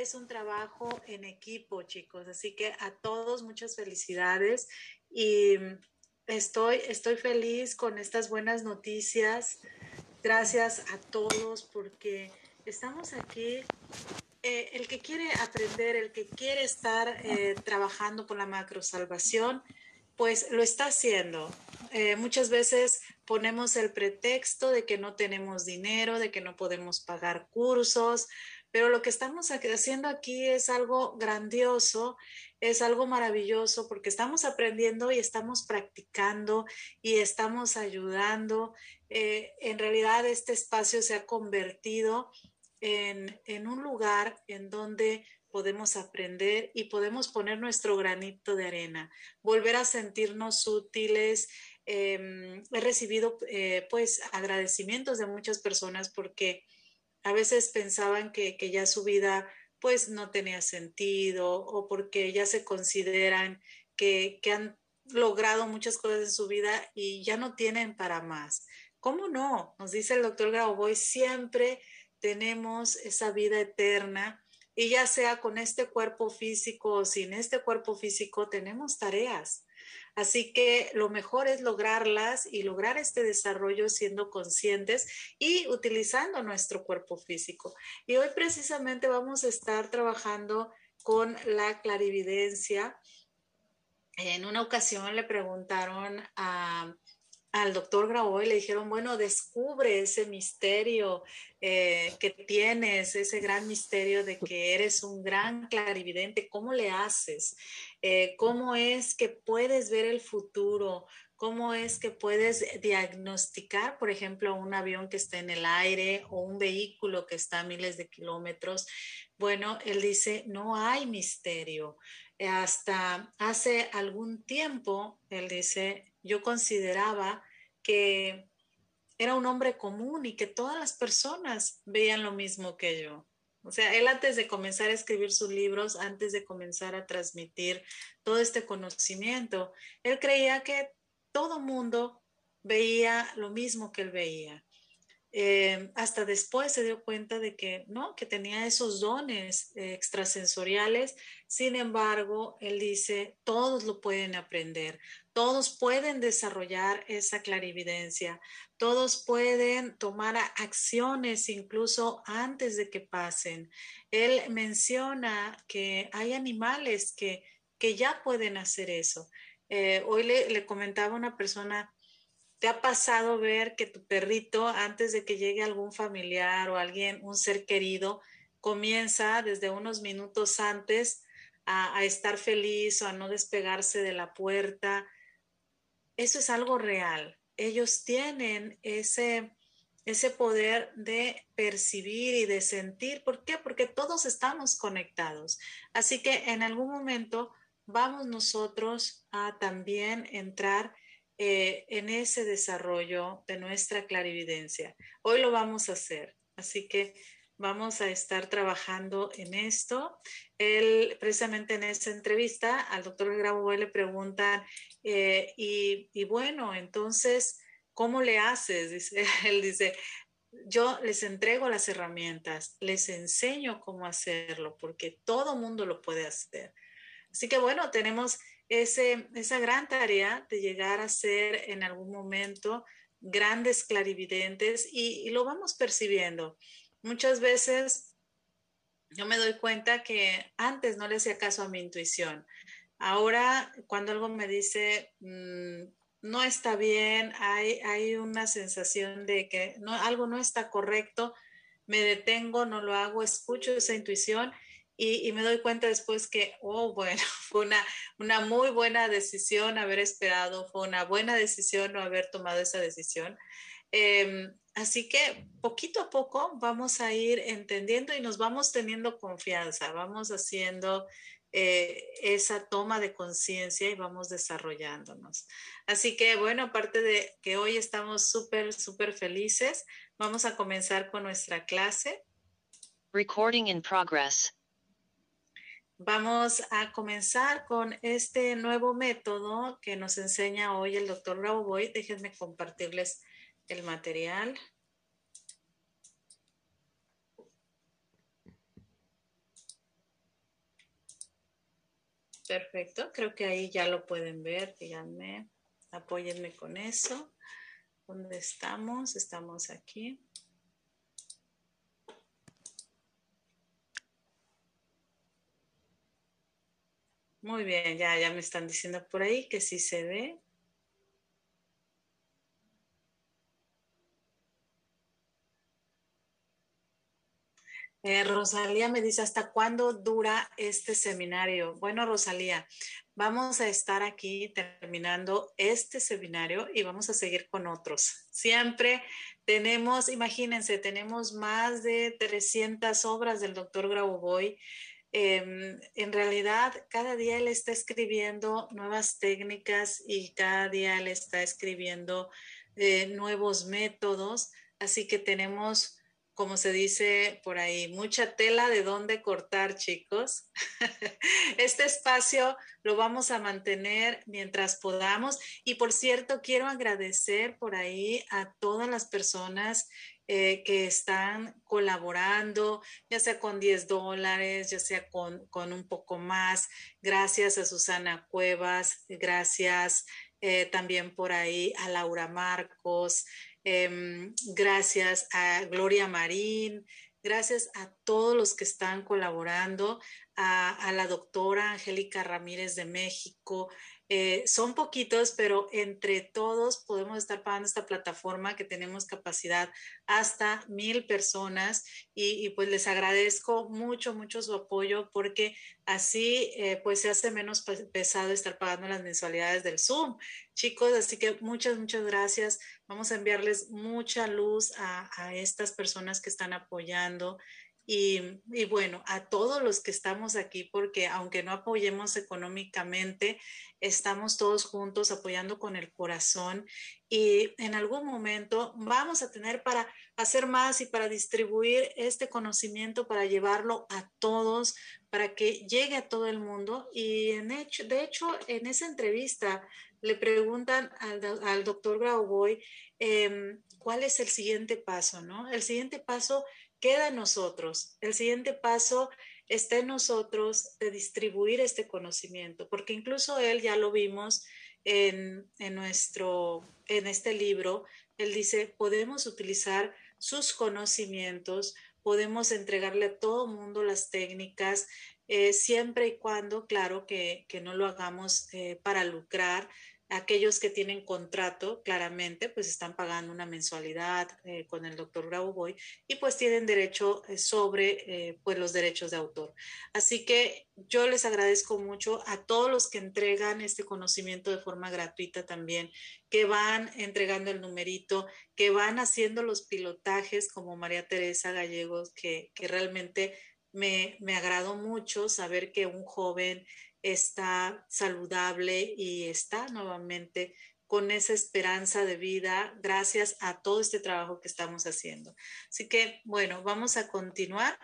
es un trabajo en equipo, chicos. Así que a todos muchas felicidades y estoy, estoy feliz con estas buenas noticias. Gracias a todos porque estamos aquí. Eh, el que quiere aprender, el que quiere estar eh, trabajando con la macro salvación, pues lo está haciendo. Eh, muchas veces ponemos el pretexto de que no tenemos dinero, de que no podemos pagar cursos, pero lo que estamos haciendo aquí es algo grandioso, es algo maravilloso porque estamos aprendiendo y estamos practicando y estamos ayudando. Eh, en realidad este espacio se ha convertido en, en un lugar en donde podemos aprender y podemos poner nuestro granito de arena, volver a sentirnos útiles. Em, he recibido eh, pues agradecimientos de muchas personas porque a veces pensaban que, que, ya su vida pues no tenía sentido o porque ya se consideran que, que han logrado muchas cosas en su vida y ya no tienen para más. ¿Cómo no? Nos dice el doctor Grauboy, siempre tenemos esa vida eterna y ya sea con este cuerpo físico o sin este cuerpo físico, tenemos tareas. Así que lo mejor es lograrlas y lograr este desarrollo siendo conscientes y utilizando nuestro cuerpo físico. Y hoy precisamente vamos a estar trabajando con la clarividencia. En una ocasión le preguntaron al doctor Grau y le dijeron, bueno, descubre ese misterio eh, que tienes, ese gran misterio de que eres un gran clarividente, ¿cómo le haces? Eh, ¿Cómo es que puedes ver el futuro? ¿Cómo es que puedes diagnosticar, por ejemplo, un avión que está en el aire o un vehículo que está a miles de kilómetros? Bueno, él dice, no hay misterio. Hasta hace algún tiempo, él dice, yo consideraba que era un hombre común y que todas las personas veían lo mismo que yo. O sea, él antes de comenzar a escribir sus libros, antes de comenzar a transmitir todo este conocimiento, él creía que todo mundo veía lo mismo que él veía. Eh, hasta después se dio cuenta de que no, que tenía esos dones eh, extrasensoriales. Sin embargo, él dice, todos lo pueden aprender, todos pueden desarrollar esa clarividencia, todos pueden tomar acciones incluso antes de que pasen. Él menciona que hay animales que, que ya pueden hacer eso. Eh, hoy le, le comentaba una persona, ¿Te ha pasado ver que tu perrito, antes de que llegue algún familiar o alguien, un ser querido, comienza desde unos minutos antes a, estar feliz o a no despegarse de la puerta? Eso es algo real. Ellos tienen ese, ese poder de percibir y de sentir. ¿Por qué? Porque todos estamos conectados. Así que en algún momento vamos nosotros a también entrar eh, en ese desarrollo de nuestra clarividencia. Hoy lo vamos a hacer, así que vamos a estar trabajando en esto. Él, precisamente en esa entrevista, al doctor Grabo le preguntan, eh, y, y, bueno, entonces, ¿cómo le haces? Dice, él dice, yo les entrego las herramientas, les enseño cómo hacerlo, porque todo mundo lo puede hacer. Así que bueno, tenemos ese, esa gran tarea de llegar a ser en algún momento grandes clarividentes y, lo vamos percibiendo. Muchas veces yo me doy cuenta que antes no le hacía caso a mi intuición. Ahora, cuando algo me dice, mmm, no está bien, hay, hay una sensación de que no, algo no está correcto, me detengo, no lo hago, escucho esa intuición y, y, me doy cuenta después que, oh, bueno, fue una, una muy buena decisión haber esperado, fue una buena decisión no haber tomado esa decisión. Eh, así que poquito a poco vamos a ir entendiendo y nos vamos teniendo confianza, vamos haciendo eh, esa toma de conciencia y vamos desarrollándonos. Así que bueno, aparte de que hoy estamos súper, súper felices, vamos a comenzar con nuestra clase. Recording in progress. Vamos a comenzar con este nuevo método que nos enseña hoy el doctor Raboboy. Déjenme compartirles el material. Perfecto, creo que ahí ya lo pueden ver. Díganme, apóyenme con eso. ¿Dónde estamos? Estamos aquí. Muy bien, ya, ya me están diciendo por ahí que sí se ve. Eh, Rosalía me dice, ¿hasta cuándo dura este seminario? Bueno, Rosalía, vamos a estar aquí terminando este seminario y vamos a seguir con otros. Siempre tenemos, imagínense, tenemos más de 300 obras del doctor Grauboy. Em, en realidad, cada día él está escribiendo nuevas técnicas y cada día él está escribiendo eh, nuevos métodos. Así que tenemos como se dice por ahí, mucha tela de dónde cortar, chicos. Este espacio lo vamos a mantener mientras podamos. Y por cierto, quiero agradecer por ahí a todas las personas eh, que están colaborando, ya sea con 10 dólares, ya sea con, con, un poco más. Gracias a Susana Cuevas, gracias eh, también por ahí a Laura Marcos, Em, gracias a Gloria Marín, gracias a todos los que están colaborando, a, a la doctora Angélica Ramírez de México, eh, son poquitos, pero entre todos podemos estar pagando esta plataforma que tenemos capacidad hasta mil personas y, pues les agradezco mucho, mucho su apoyo porque así eh, pues se hace menos pesado estar pagando las mensualidades del Zoom. Chicos, así que muchas, muchas gracias. Vamos a enviarles mucha luz a, a estas personas que están apoyando. Y, bueno, a todos los que estamos aquí, porque aunque no apoyemos económicamente, estamos todos juntos apoyando con el corazón y en algún momento vamos a tener para hacer más y para distribuir este conocimiento, para llevarlo a todos, para que llegue a todo el mundo. Y en hecho, de hecho, en esa entrevista le preguntan al, al doctor Grauboy eh, cuál es el siguiente paso, ¿no? El siguiente paso queda en nosotros. El siguiente paso está en nosotros de distribuir este conocimiento, porque incluso él ya lo vimos en, en, nuestro, en este libro, él dice, podemos utilizar sus conocimientos, podemos entregarle a todo mundo las técnicas, eh, siempre y cuando, claro, que, que no lo hagamos eh, para lucrar, Aquellos que tienen contrato, claramente, pues están pagando una mensualidad eh, con el doctor Grauboy y pues tienen derecho eh, sobre eh, pues los derechos de autor. Así que yo les agradezco mucho a todos los que entregan este conocimiento de forma gratuita también, que van entregando el numerito, que van haciendo los pilotajes como María Teresa Gallegos, que, que realmente me, me agradó mucho saber que un joven está saludable y está nuevamente con esa esperanza de vida gracias a todo este trabajo que estamos haciendo. Así que, bueno, vamos a continuar.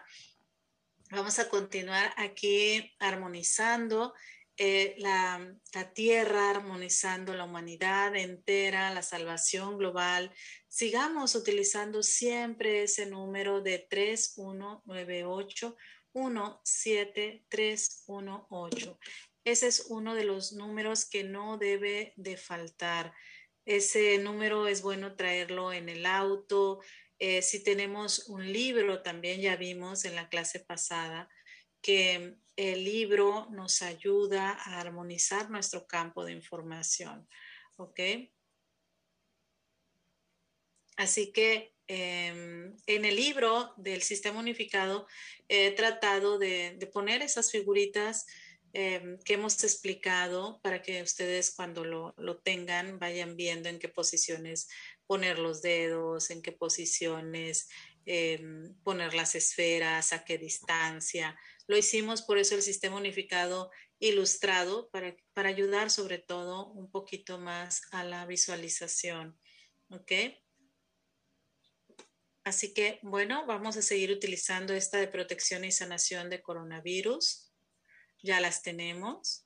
Vamos a continuar aquí armonizando eh, la, la, tierra, armonizando la humanidad entera, la salvación global. Sigamos utilizando siempre ese número de 3198 17318. Ese es uno de los números que no debe de faltar. Ese número es bueno traerlo en el auto. Eh, si tenemos un libro, también ya vimos en la clase pasada que el libro nos ayuda a armonizar nuestro campo de información. ¿Ok? Así que Em, en el libro del sistema unificado he tratado de, poner esas figuritas em, que hemos explicado para que ustedes cuando lo, tengan vayan viendo en qué posiciones poner los dedos, en qué posiciones em, poner las esferas, a qué distancia. Lo hicimos por eso el sistema unificado ilustrado para, para ayudar sobre todo un poquito más a la visualización. ¿Ok? Así que, bueno, vamos a seguir utilizando esta de protección y sanación de coronavirus. Ya las tenemos.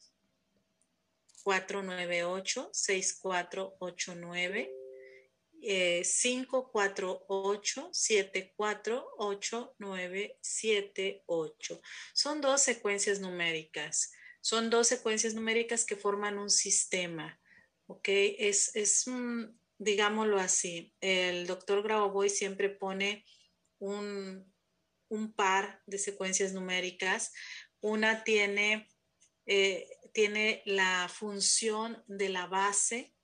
498-6489. 548-748978. Son dos secuencias numéricas. Son dos secuencias numéricas que forman un sistema, ¿ok? Es, es digámoslo así, el doctor Grauboy siempre pone un, un, par de secuencias numéricas. Una tiene, eh, tiene la función de la base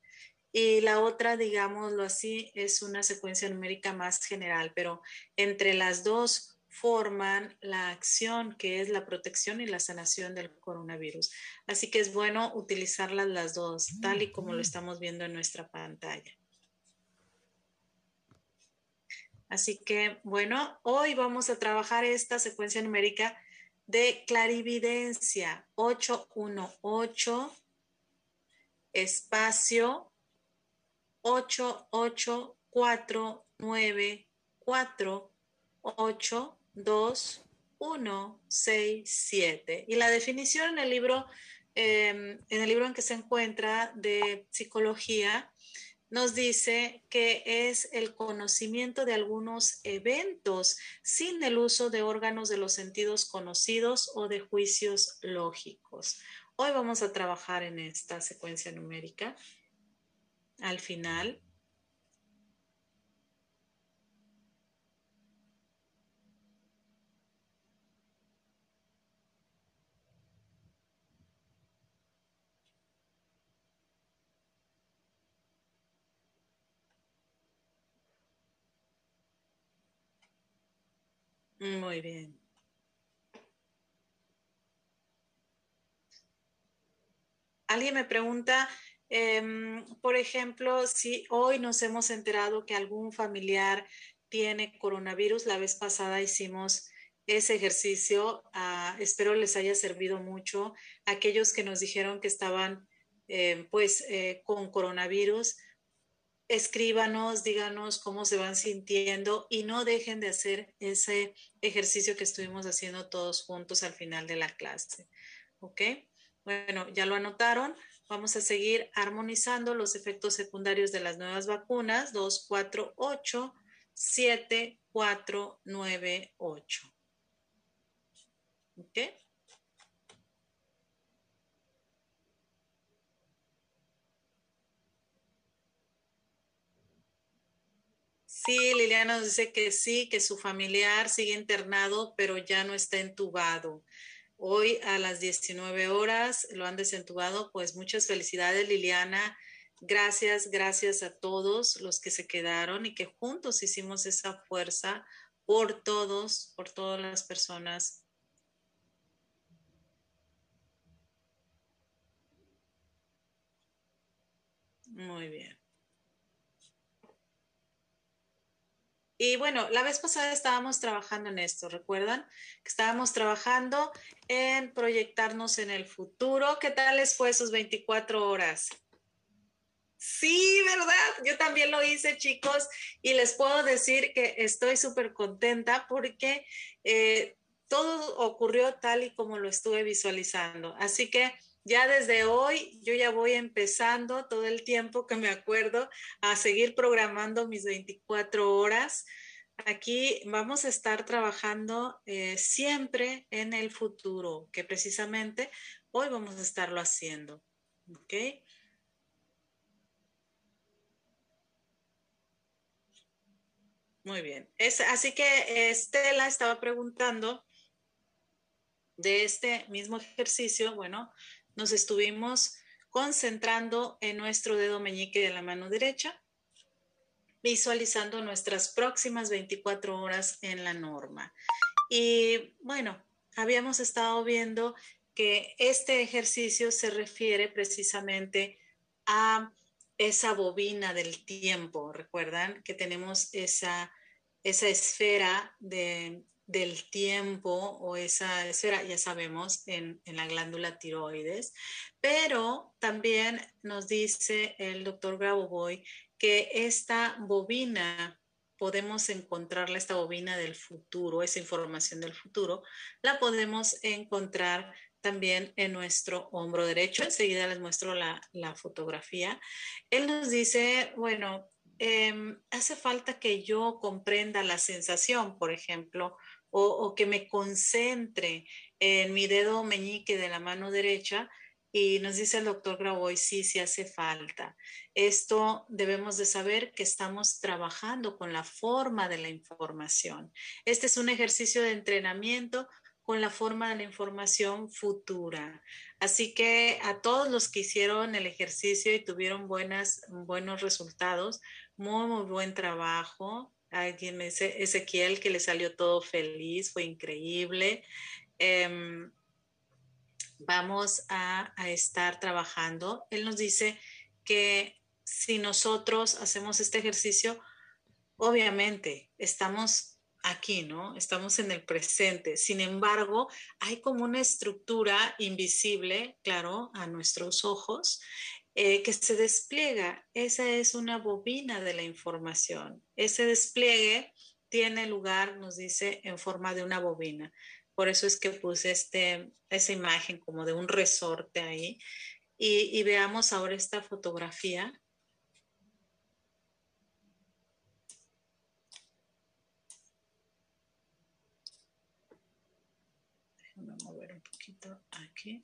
y la otra, digámoslo así, es una secuencia numérica más general, pero entre las dos forman la acción que es la protección y la sanación del coronavirus. Así que es bueno utilizarlas las dos, tal y como lo estamos viendo en nuestra pantalla. Así que, bueno, hoy vamos a trabajar esta secuencia numérica de clarividencia 818 espacio 8, 8, 4, 9, 4, 8, 2, 1, 6, 7. Y la definición en el libro, eh, en el libro en que se encuentra de psicología, nos dice que es el conocimiento de algunos eventos sin el uso de órganos de los sentidos conocidos o de juicios lógicos. Hoy vamos a trabajar en esta secuencia numérica al final. Muy bien. Alguien me pregunta Em, por ejemplo, si hoy nos hemos enterado que algún familiar tiene coronavirus, la vez pasada hicimos ese ejercicio, ah, espero les haya servido mucho. Aquellos que nos dijeron que estaban em, pues eh, con coronavirus, escríbanos, díganos cómo se van sintiendo y no dejen de hacer ese ejercicio que estuvimos haciendo todos juntos al final de la clase. ¿Ok? Bueno, ya lo anotaron. Vamos a seguir armonizando los efectos secundarios de las nuevas vacunas 2, 4, 8, 7, 4, 9, 8. ¿Ok? Sí, Liliana nos dice que sí, que su familiar sigue internado, pero ya no está entubado. Hoy a las 19 horas lo han desentubado, pues muchas felicidades Liliana. Gracias, gracias a todos los que se quedaron y que juntos hicimos esa fuerza por todos, por todas las personas. Muy bien. Y bueno, la vez pasada estábamos trabajando en esto, ¿recuerdan? Que estábamos trabajando en proyectarnos en el futuro. ¿Qué tal les fue sus 24 horas? Sí, ¿verdad? Yo también lo hice, chicos, y les puedo decir que estoy súper contenta porque eh, todo ocurrió tal y como lo estuve visualizando. Así que ya desde hoy yo ya voy empezando todo el tiempo que me acuerdo a seguir programando mis 24 horas. Aquí vamos a estar trabajando eh, siempre en el futuro, que precisamente hoy vamos a estarlo haciendo. ¿Ok? Muy bien. Es, así que Estela estaba preguntando de este mismo ejercicio, bueno, nos estuvimos concentrando en nuestro dedo meñique de la mano derecha, visualizando nuestras próximas 24 horas en la norma. Y bueno, habíamos estado viendo que este ejercicio se refiere precisamente a esa bobina del tiempo. Recuerdan que tenemos esa, esa esfera de, del tiempo o esa esfera, ya sabemos, en, la glándula tiroides, pero también nos dice el doctor Grabovoi que esta bobina podemos encontrarla, esta bobina del futuro, esa información del futuro, la podemos encontrar también en nuestro hombro derecho. Enseguida les muestro la, fotografía. Él nos dice, bueno, em, hace falta que yo comprenda la sensación, por ejemplo, o, que me concentre en mi dedo meñique de la mano derecha y nos dice el doctor Graboy, sí, sí hace falta. Esto debemos de saber que estamos trabajando con la forma de la información. Este es un ejercicio de entrenamiento con la forma de la información futura. Así que a todos los que hicieron el ejercicio y tuvieron buenas, buenos resultados, muy, muy buen trabajo. Alguien me dice, Ezequiel, que le salió todo feliz, fue increíble. Em, vamos a, estar trabajando. Él nos dice que si nosotros hacemos este ejercicio, obviamente estamos aquí, ¿no? Estamos en el presente. Sin embargo, hay como una estructura invisible, claro, a nuestros ojos, eh, que se despliega. Esa es una bobina de la información. Ese despliegue tiene lugar, nos dice, en forma de una bobina. Por eso es que puse este, esa imagen como de un resorte ahí. Y, veamos ahora esta fotografía. Déjame mover un poquito aquí.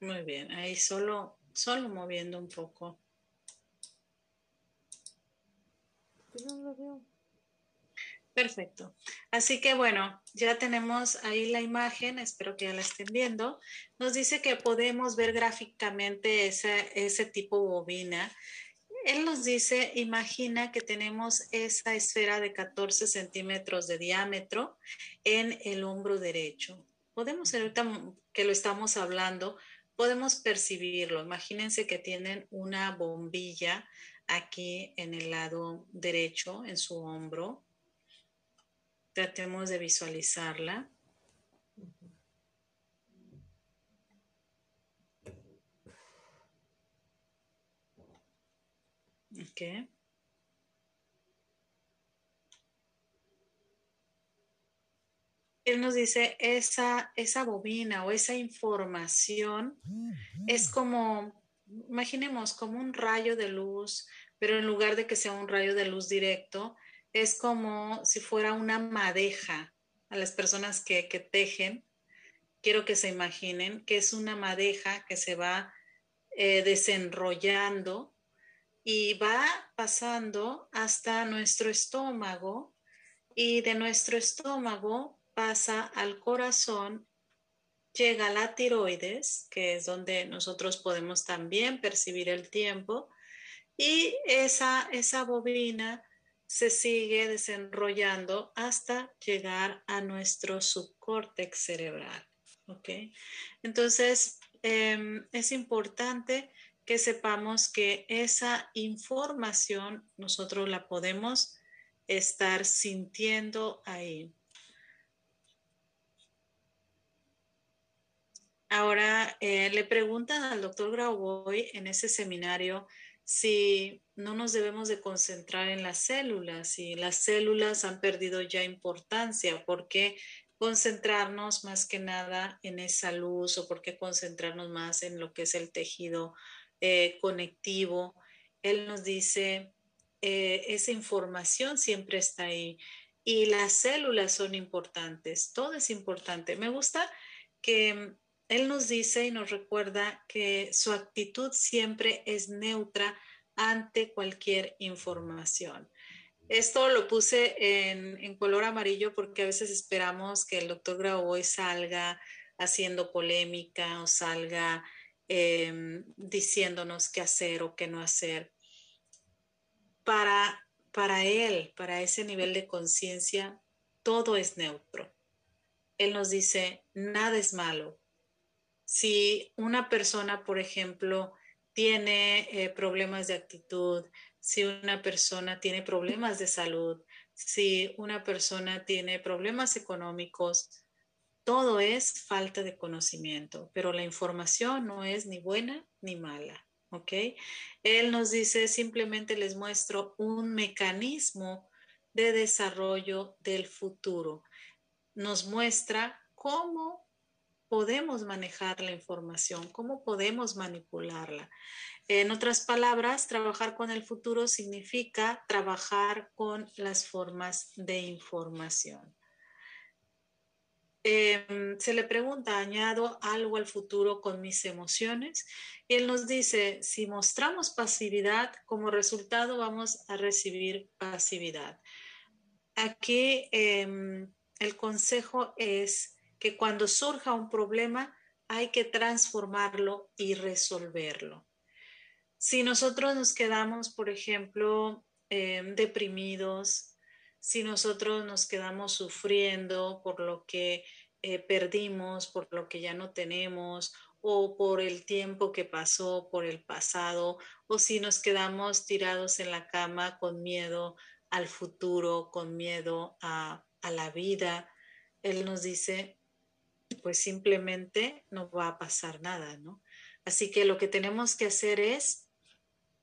Muy bien, ahí solo, solo moviendo un poco. Perfecto. Así que bueno, ya tenemos ahí la imagen, espero que ya la estén viendo. Nos dice que podemos ver gráficamente ese, ese tipo bobina. Él nos dice, imagina que tenemos esa esfera de 14 centímetros de diámetro en el hombro derecho. Podemos, ahorita que lo estamos hablando, podemos percibirlo. Imagínense que tienen una bombilla aquí en el lado derecho, en su hombro. Tratemos de visualizarla. Okay. Él nos dice, esa, esa bobina o esa información es como, imaginemos, como un rayo de luz, pero en lugar de que sea un rayo de luz directo, es como si fuera una madeja a las personas que, tejen. Quiero que se imaginen que es una madeja que se va eh, desenrollando y va pasando hasta nuestro estómago y de nuestro estómago pasa al corazón, llega a la tiroides, que es donde nosotros podemos también percibir el tiempo, y esa, esa bobina se sigue desenrollando hasta llegar a nuestro subcórtex cerebral. ¿ok? Entonces, em, es importante que sepamos que esa información nosotros la podemos estar sintiendo ahí. Ahora, eh, le preguntan al doctor Grauboy en ese seminario si no nos debemos de concentrar en las células, si las células han perdido ya importancia, ¿por qué concentrarnos más que nada en esa luz o por qué concentrarnos más en lo que es el tejido eh, conectivo? Él nos dice, eh, esa información siempre está ahí y las células son importantes, todo es importante. Me gusta que él nos dice y nos recuerda que su actitud siempre es neutra ante cualquier información. Esto lo puse en, color amarillo porque a veces esperamos que el doctor Graboy salga haciendo polémica o salga em, diciéndonos qué hacer o qué no hacer. Para, para él, para ese nivel de conciencia, todo es neutro. Él nos dice, nada es malo, si una persona, por ejemplo, tiene eh, problemas de actitud, si una persona tiene problemas de salud, si una persona tiene problemas económicos, todo es falta de conocimiento, pero la información no es ni buena ni mala. ¿Ok? Él nos dice, simplemente les muestro un mecanismo de desarrollo del futuro. Nos muestra cómo podemos manejar la información, cómo podemos manipularla. En otras palabras, trabajar con el futuro significa trabajar con las formas de información. Em, se le pregunta, ¿añado algo al futuro con mis emociones? Y él nos dice, si mostramos pasividad, como resultado vamos a recibir pasividad. Aquí em, el consejo es que cuando surja un problema hay que transformarlo y resolverlo. Si nosotros nos quedamos, por ejemplo, em, deprimidos, si nosotros nos quedamos sufriendo por lo que eh, perdimos, por lo que ya no tenemos, o por el tiempo que pasó, por el pasado, o si nos quedamos tirados en la cama con miedo al futuro, con miedo a, a la vida, Él nos dice, pues simplemente no va a pasar nada, ¿no? Así que lo que tenemos que hacer es,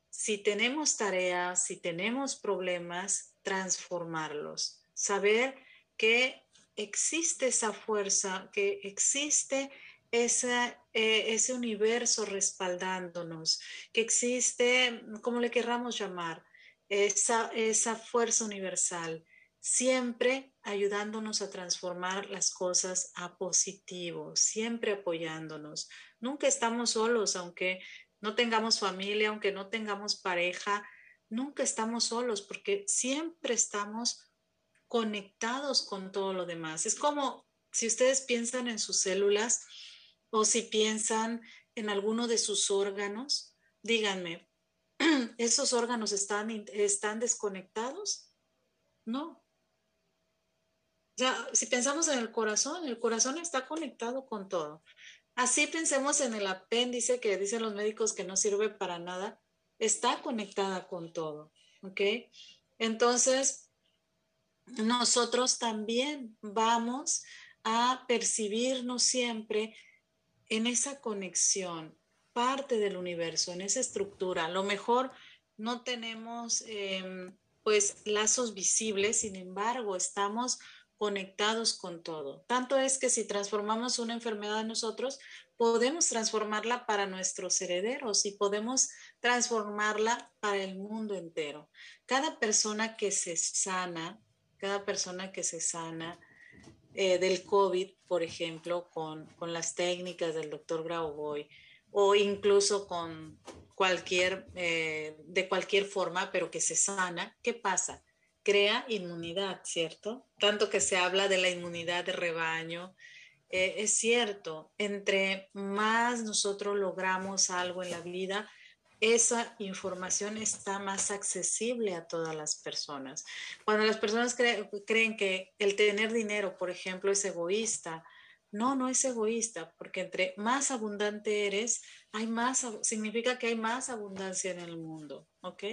si tenemos tareas, si tenemos problemas, transformarlos, saber que existe esa fuerza, que existe eh, ese universo respaldándonos, que existe, como le querramos llamar, esa, esa fuerza universal, siempre ayudándonos a transformar las cosas a positivo, siempre apoyándonos. Nunca estamos solos, aunque no tengamos familia, aunque no tengamos pareja, nunca estamos solos porque siempre estamos conectados con todo lo demás. Es como si ustedes piensan en sus células o si piensan en alguno de sus órganos, díganme, ¿esos órganos están, están desconectados? No. Si pensamos en el corazón, el corazón está conectado con todo. Así pensemos en el apéndice que dicen los médicos que no sirve para nada, está conectada con todo, ¿ok? Entonces, nosotros también vamos a percibirnos siempre en esa conexión, parte del universo, en esa estructura. A lo mejor no tenemos em, pues lazos visibles, sin embargo, estamos conectados con todo. Tanto es que si transformamos una enfermedad en nosotros, podemos transformarla para nuestros herederos y podemos transformarla para el mundo entero. Cada persona que se sana, cada persona que se sana eh, del COVID, por ejemplo, con, las técnicas del doctor Grauboy o incluso con cualquier, eh, de cualquier forma, pero que se sana, ¿qué pasa? Crea inmunidad, ¿cierto? Tanto que se habla de la inmunidad de rebaño. Eh, es cierto, entre más nosotros logramos algo en la vida, esa información está más accesible a todas las personas. Cuando las personas creen que el tener dinero, por ejemplo, es egoísta, no, no es egoísta, porque entre más abundante eres, hay más, significa que hay más abundancia en el mundo, ¿ok?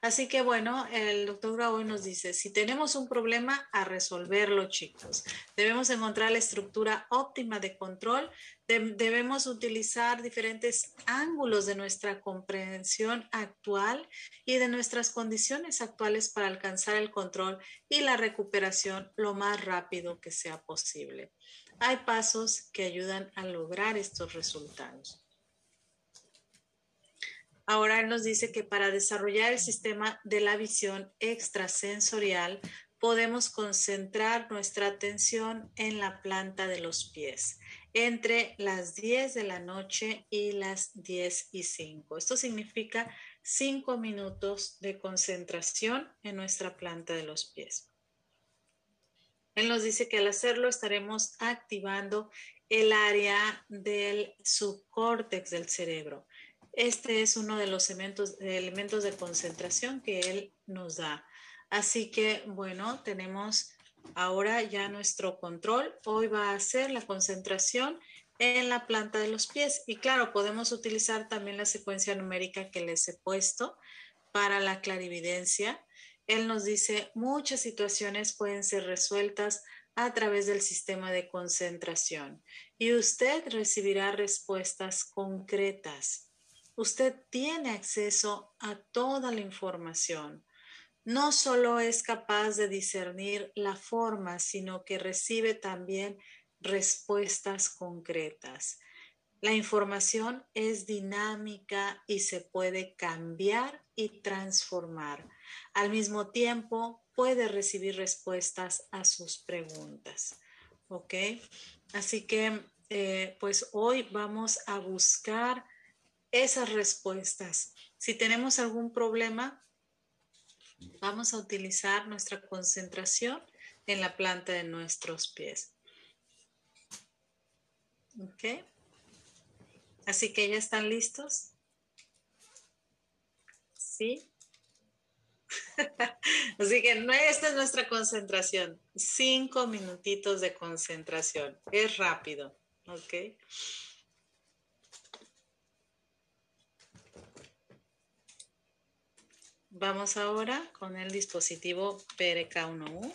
Así que bueno, el doctor Grau nos dice, si tenemos un problema, a resolverlo, chicos. Debemos encontrar la estructura óptima de control, debemos utilizar diferentes ángulos de nuestra comprensión actual y de nuestras condiciones actuales para alcanzar el control y la recuperación lo más rápido que sea posible hay pasos que ayudan a lograr estos resultados. Ahora él nos dice que para desarrollar el sistema de la visión extrasensorial podemos concentrar nuestra atención en la planta de los pies entre las 10 de la noche y las 10 y 5. Esto significa 5 minutos de concentración en nuestra planta de los pies. Él nos dice que al hacerlo estaremos activando el área del subcórtex del cerebro. Este es uno de los elementos, elementos de concentración que él nos da. Así que, bueno, tenemos ahora ya nuestro control. Hoy va a ser la concentración en la planta de los pies. Y claro, podemos utilizar también la secuencia numérica que les he puesto para la clarividencia él nos dice, muchas situaciones pueden ser resueltas a través del sistema de concentración y usted recibirá respuestas concretas. Usted tiene acceso a toda la información. No solo es capaz de discernir la forma, sino que recibe también respuestas concretas. La información es dinámica y se puede cambiar y transformar. Al mismo tiempo, puede recibir respuestas a sus preguntas. ¿Ok? Así que, eh, pues hoy vamos a buscar esas respuestas. Si tenemos algún problema, vamos a utilizar nuestra concentración en la planta de nuestros pies. ¿Ok? Así que ya están listos. ¿Sí? Así que esta es nuestra concentración. Cinco minutitos de concentración. Es rápido. ¿Ok? Vamos ahora con el dispositivo PRK1U.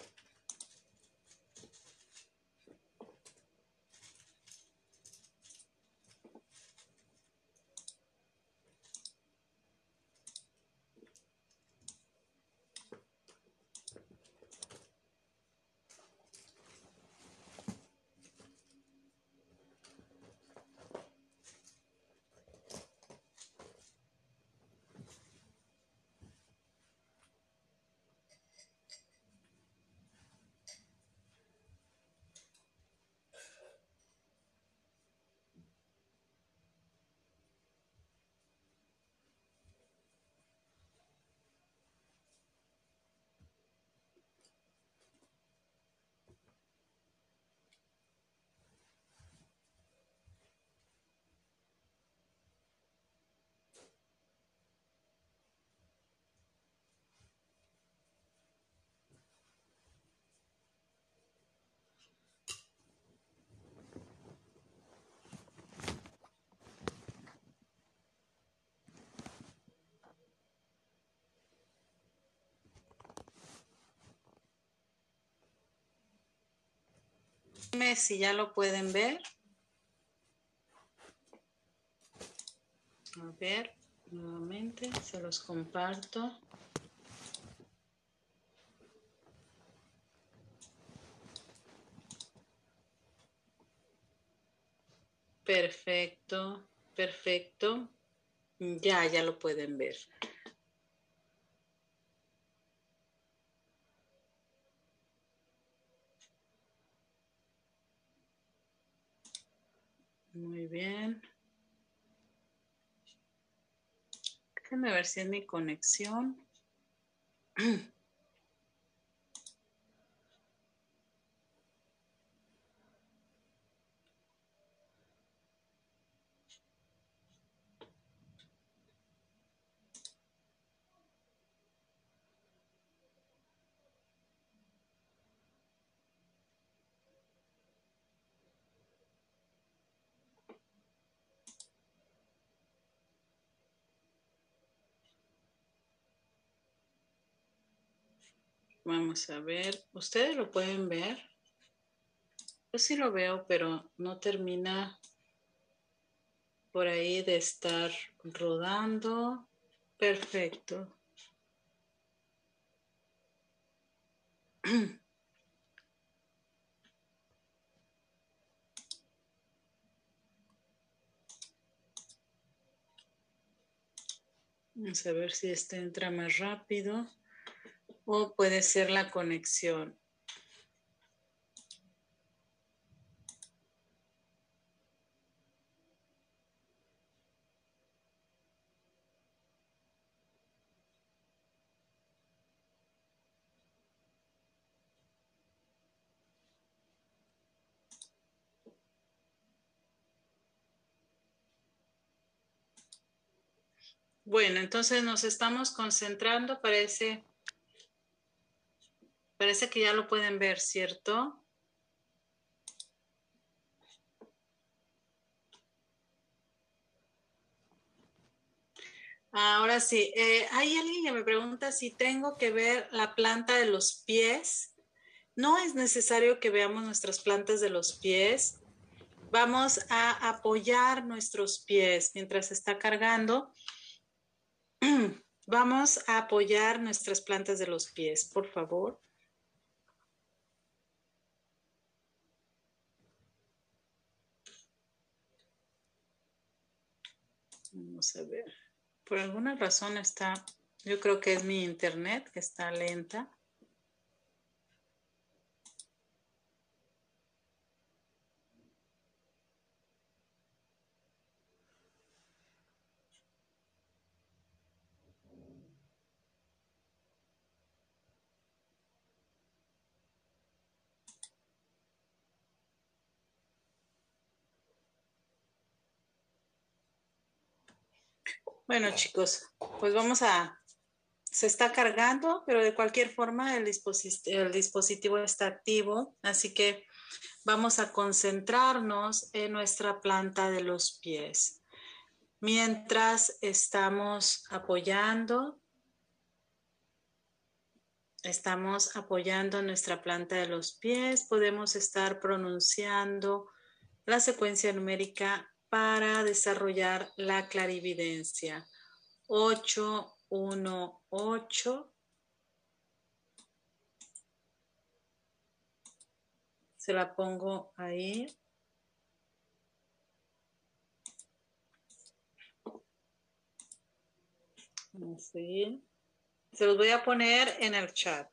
Si ya lo pueden ver. A ver, nuevamente se los comparto. Perfecto, perfecto. Ya, ya lo pueden ver. Muy bien. Déjenme ver si es mi conexión. Vamos a ver, ¿ustedes lo pueden ver? Yo sí lo veo, pero no termina por ahí de estar rodando. Perfecto. Vamos a ver si este entra más rápido o puede ser la conexión. Bueno, entonces nos estamos concentrando, parece Parece que ya lo pueden ver, ¿cierto? Ahora sí, eh, hay alguien que me pregunta si tengo que ver la planta de los pies. No es necesario que veamos nuestras plantas de los pies. Vamos a apoyar nuestros pies mientras está cargando. Vamos a apoyar nuestras plantas de los pies, por favor. A ver. Por alguna razón está, yo creo que es mi internet que está lenta. Bueno, chicos, pues vamos a... Se está cargando, pero de cualquier forma el el dispositivo está activo, así que vamos a concentrarnos en nuestra planta de los pies. Mientras estamos apoyando, estamos apoyando nuestra planta de los pies, podemos estar pronunciando la secuencia numérica para desarrollar la clarividencia. 8, 1, 8. Se la pongo ahí. Así. Se los voy a poner en el chat.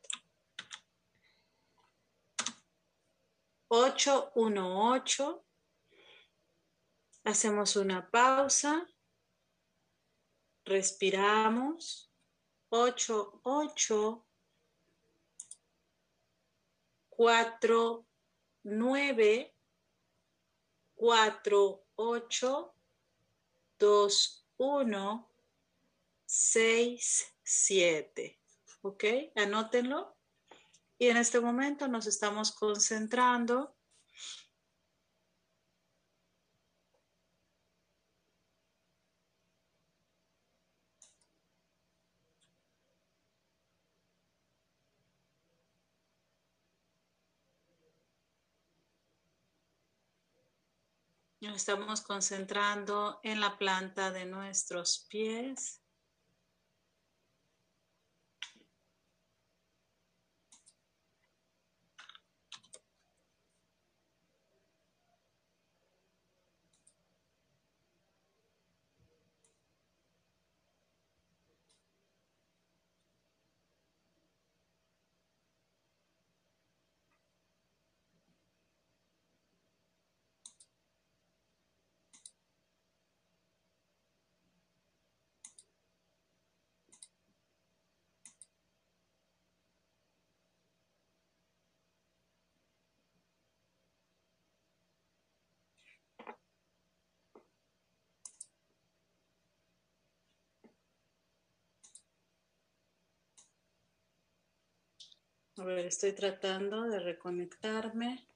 8, 1, 8. Hacemos una pausa. Respiramos. 8, 8. 4, 9. 4, 8. 2, 1. 6, 7. ¿Ok? Anótenlo. Y en este momento nos estamos concentrando Nos estamos concentrando en la planta de nuestros pies. A ver, estoy tratando de reconectarme.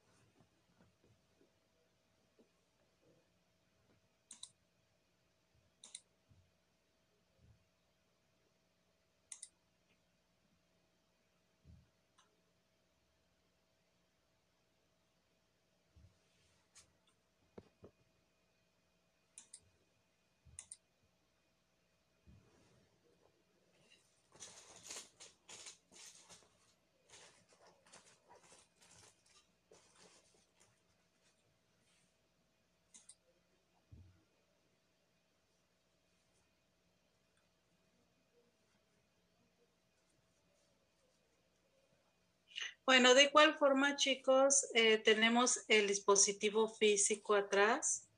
Bueno, de igual forma, chicos, eh, tenemos el dispositivo físico atrás.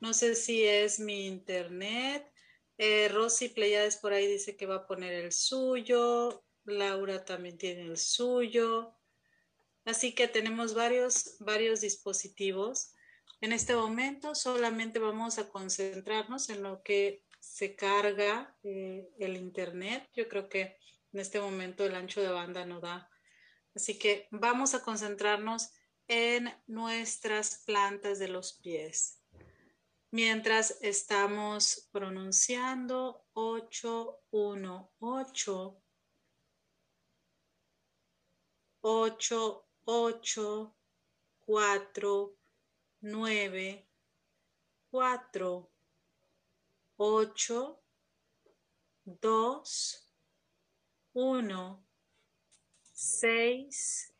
No sé si es mi internet. Eh, Rosy Pleiades por ahí dice que va a poner el suyo. Laura también tiene el suyo. Así que tenemos varios, varios dispositivos. En este momento solamente vamos a concentrarnos en lo que se carga eh, el internet. Yo creo que en este momento el ancho de banda no da Así que vamos a concentrarnos en nuestras plantas de los pies. Mientras estamos pronunciando 8, 1, 8, 8, 8, 4, 9, 4, 8, 2, 1, seis,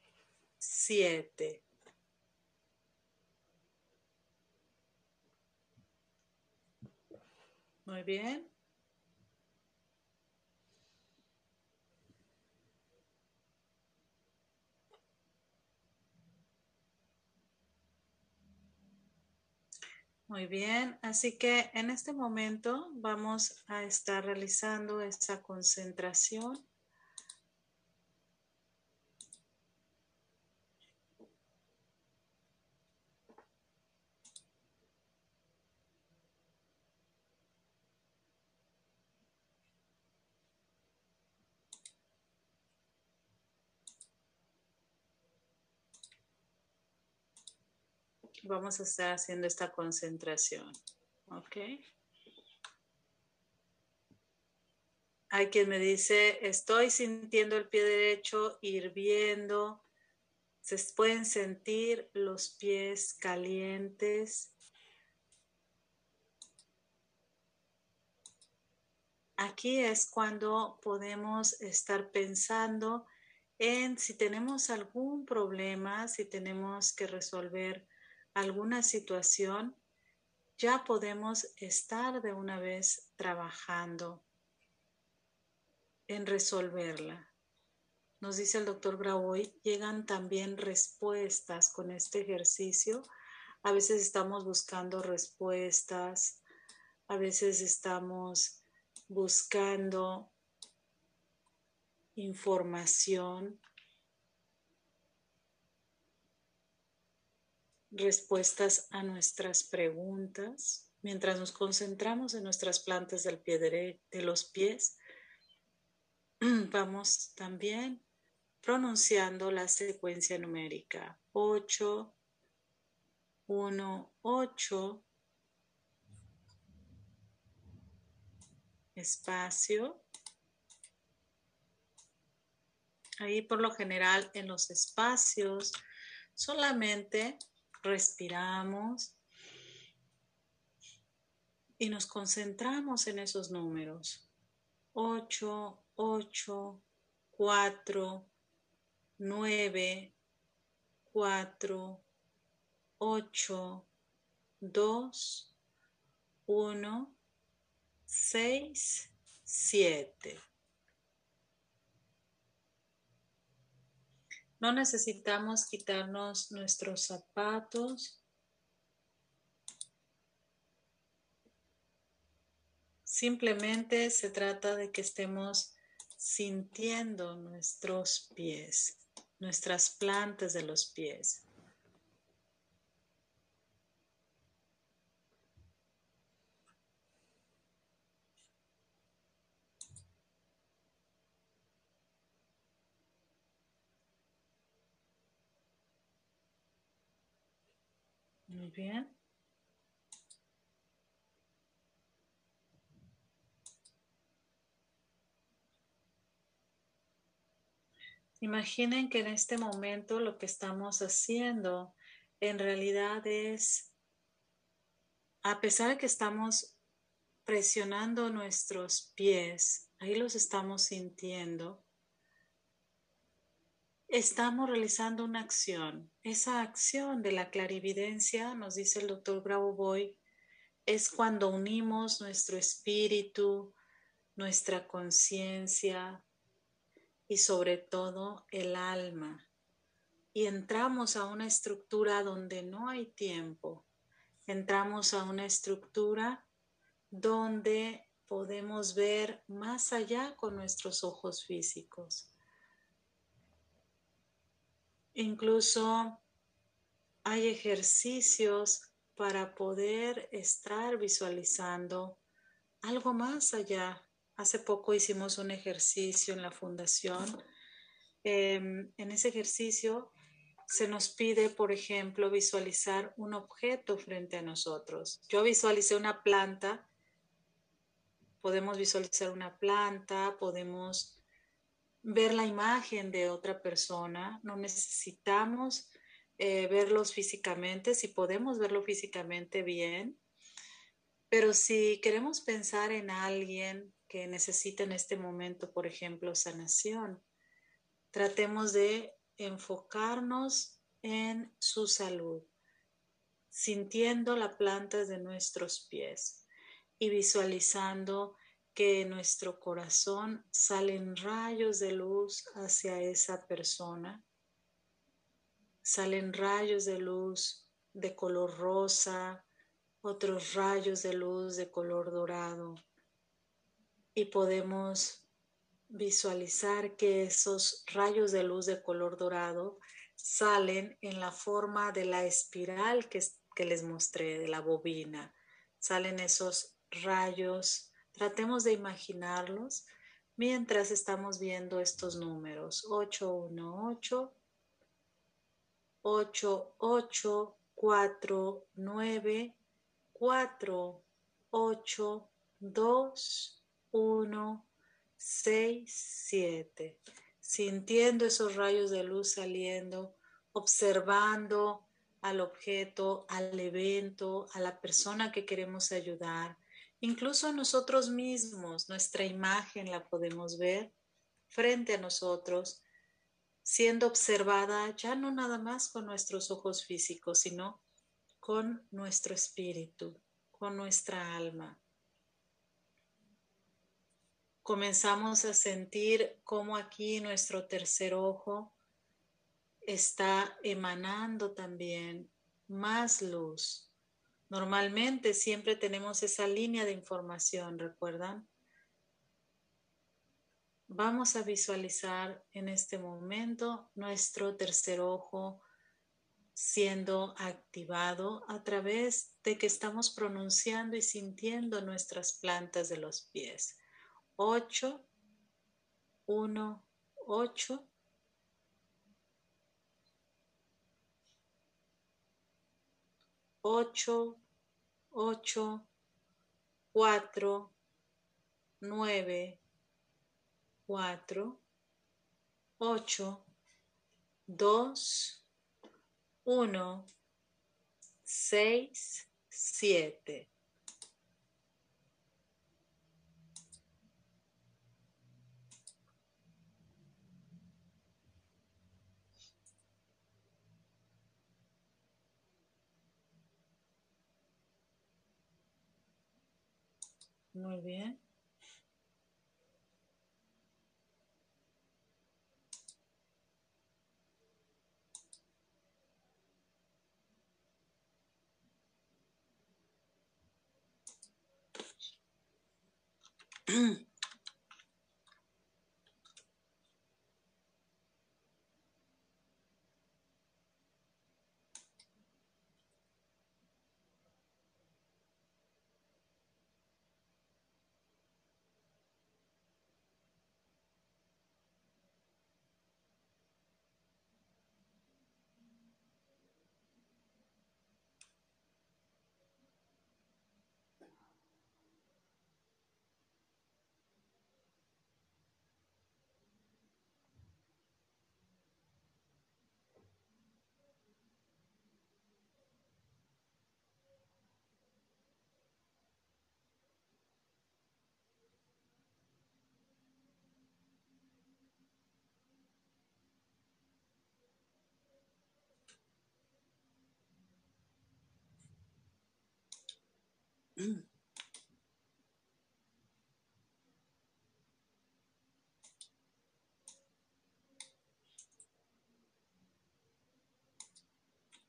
siete. Muy bien. Muy bien, así que en este momento vamos a estar realizando esa concentración. Vamos a estar haciendo esta concentración. ¿Ok? Hay quien me dice, estoy sintiendo el pie derecho hirviendo. Se pueden sentir los pies calientes. Aquí es cuando podemos estar pensando en si tenemos algún problema, si tenemos que resolver alguna situación, ya podemos estar de una vez trabajando en resolverla. Nos dice el doctor Graboy, llegan también respuestas con este ejercicio. A veces estamos buscando respuestas, a veces estamos buscando información respuestas a nuestras preguntas mientras nos concentramos en nuestras plantas del pie de los pies. Vamos también pronunciando la secuencia numérica 8, 1, 8, espacio. Ahí por lo general en los espacios solamente respiramos y nos concentramos en esos números. 8, 8, 4, 9, 4, 8, 2, 1, 6, 7. No necesitamos quitarnos nuestros zapatos. Simplemente se trata de que estemos sintiendo nuestros pies, nuestras plantas de los pies. Muy bien. Imaginen que en este momento lo que estamos haciendo en realidad es, a pesar de que estamos presionando nuestros pies, ahí los estamos sintiendo, estamos realizando una acción. Esa acción de la clarividencia, nos dice el doctor Bravo Boy, es cuando unimos nuestro espíritu, nuestra conciencia y sobre todo el alma. Y entramos a una estructura donde no hay tiempo. Entramos a una estructura donde podemos ver más allá con nuestros ojos físicos Incluso hay ejercicios para poder estar visualizando algo más allá. Hace poco hicimos un ejercicio en la fundación. Em, en ese ejercicio se nos pide, por ejemplo, visualizar un objeto frente a nosotros. Yo visualicé una planta. Podemos visualizar una planta, podemos ver la imagen de otra persona, no necesitamos eh, verlos físicamente, si podemos verlo físicamente bien, pero si queremos pensar en alguien que necesita en este momento, por ejemplo, sanación, tratemos de enfocarnos en su salud, sintiendo la planta de nuestros pies. y visualizando que en nuestro corazón salen rayos de luz hacia esa persona. Salen rayos de luz de color rosa, otros rayos de luz de color dorado. Y podemos visualizar que esos rayos de luz de color dorado salen en la forma de la espiral que, que les mostré, de la bobina. Salen esos rayos. Tratemos de imaginarlos mientras estamos viendo estos números. 818, 8, 8, 4, 9, 4, 8, 2, 1, 6, 7. Sintiendo esos rayos de luz saliendo, observando al objeto, al evento, a la persona que queremos ayudar. Incluso nosotros mismos, nuestra imagen la podemos ver frente a nosotros, siendo observada ya no nada más con nuestros ojos físicos, sino con nuestro espíritu, con nuestra alma. Comenzamos a sentir cómo aquí nuestro tercer ojo está emanando también más luz. Normalmente siempre tenemos esa línea de información, ¿recuerdan? Vamos a visualizar en este momento nuestro tercer ojo siendo activado a través de que estamos pronunciando y sintiendo nuestras plantas de los pies. 8, 1, 8. Ocho, ocho, cuatro, nueve, cuatro, ocho, dos, 1, 6, 7. Muy bien.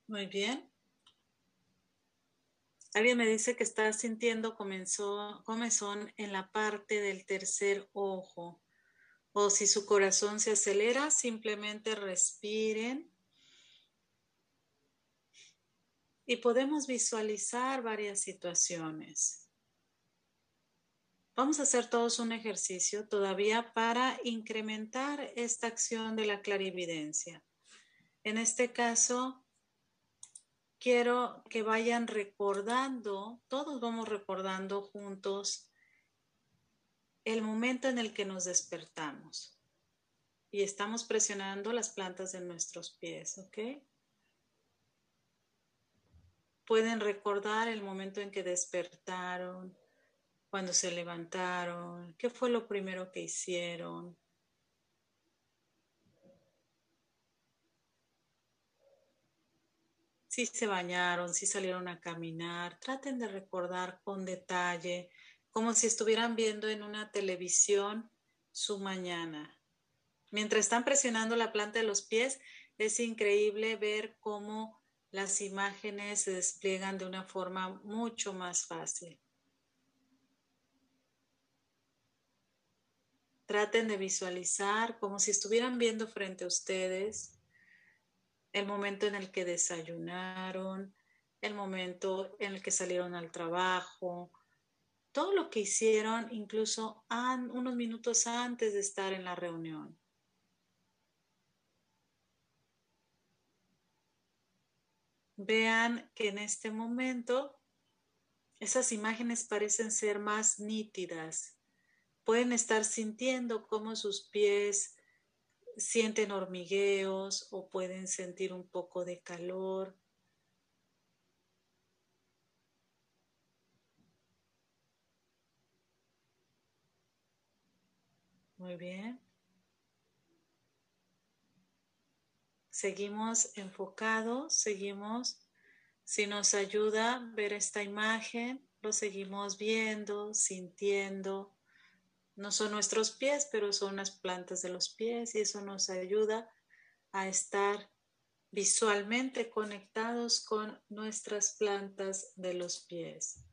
Muy bien. Alguien me dice que está sintiendo comezón en la parte del tercer ojo. O si su corazón se acelera, simplemente respiren. Y podemos visualizar varias situaciones. Vamos a hacer todos un ejercicio todavía para incrementar esta acción de la clarividencia. En este caso, quiero que vayan recordando, todos vamos recordando juntos el momento en el que nos despertamos y estamos presionando las plantas de nuestros pies, ¿ok? Pueden recordar el momento en que despertaron, cuando se levantaron, qué fue lo primero que hicieron, si se bañaron, si salieron a caminar, traten de recordar con detalle como si estuvieran viendo en una televisión su mañana. Mientras están presionando la planta de los pies, es increíble ver cómo las imágenes se despliegan de una forma mucho más fácil. Traten de visualizar como si estuvieran viendo frente a ustedes el momento en el que desayunaron, el momento en el que salieron al trabajo, todo lo que hicieron incluso unos minutos antes de estar en la reunión. Vean que en este momento esas imágenes parecen ser más nítidas. Pueden estar sintiendo cómo sus pies sienten hormigueos o pueden sentir un poco de calor. Muy bien. Seguimos enfocados, seguimos, si nos ayuda ver esta imagen, lo seguimos viendo, sintiendo. No son nuestros pies, pero son las plantas de los pies y eso nos ayuda a estar visualmente conectados con nuestras plantas de los pies.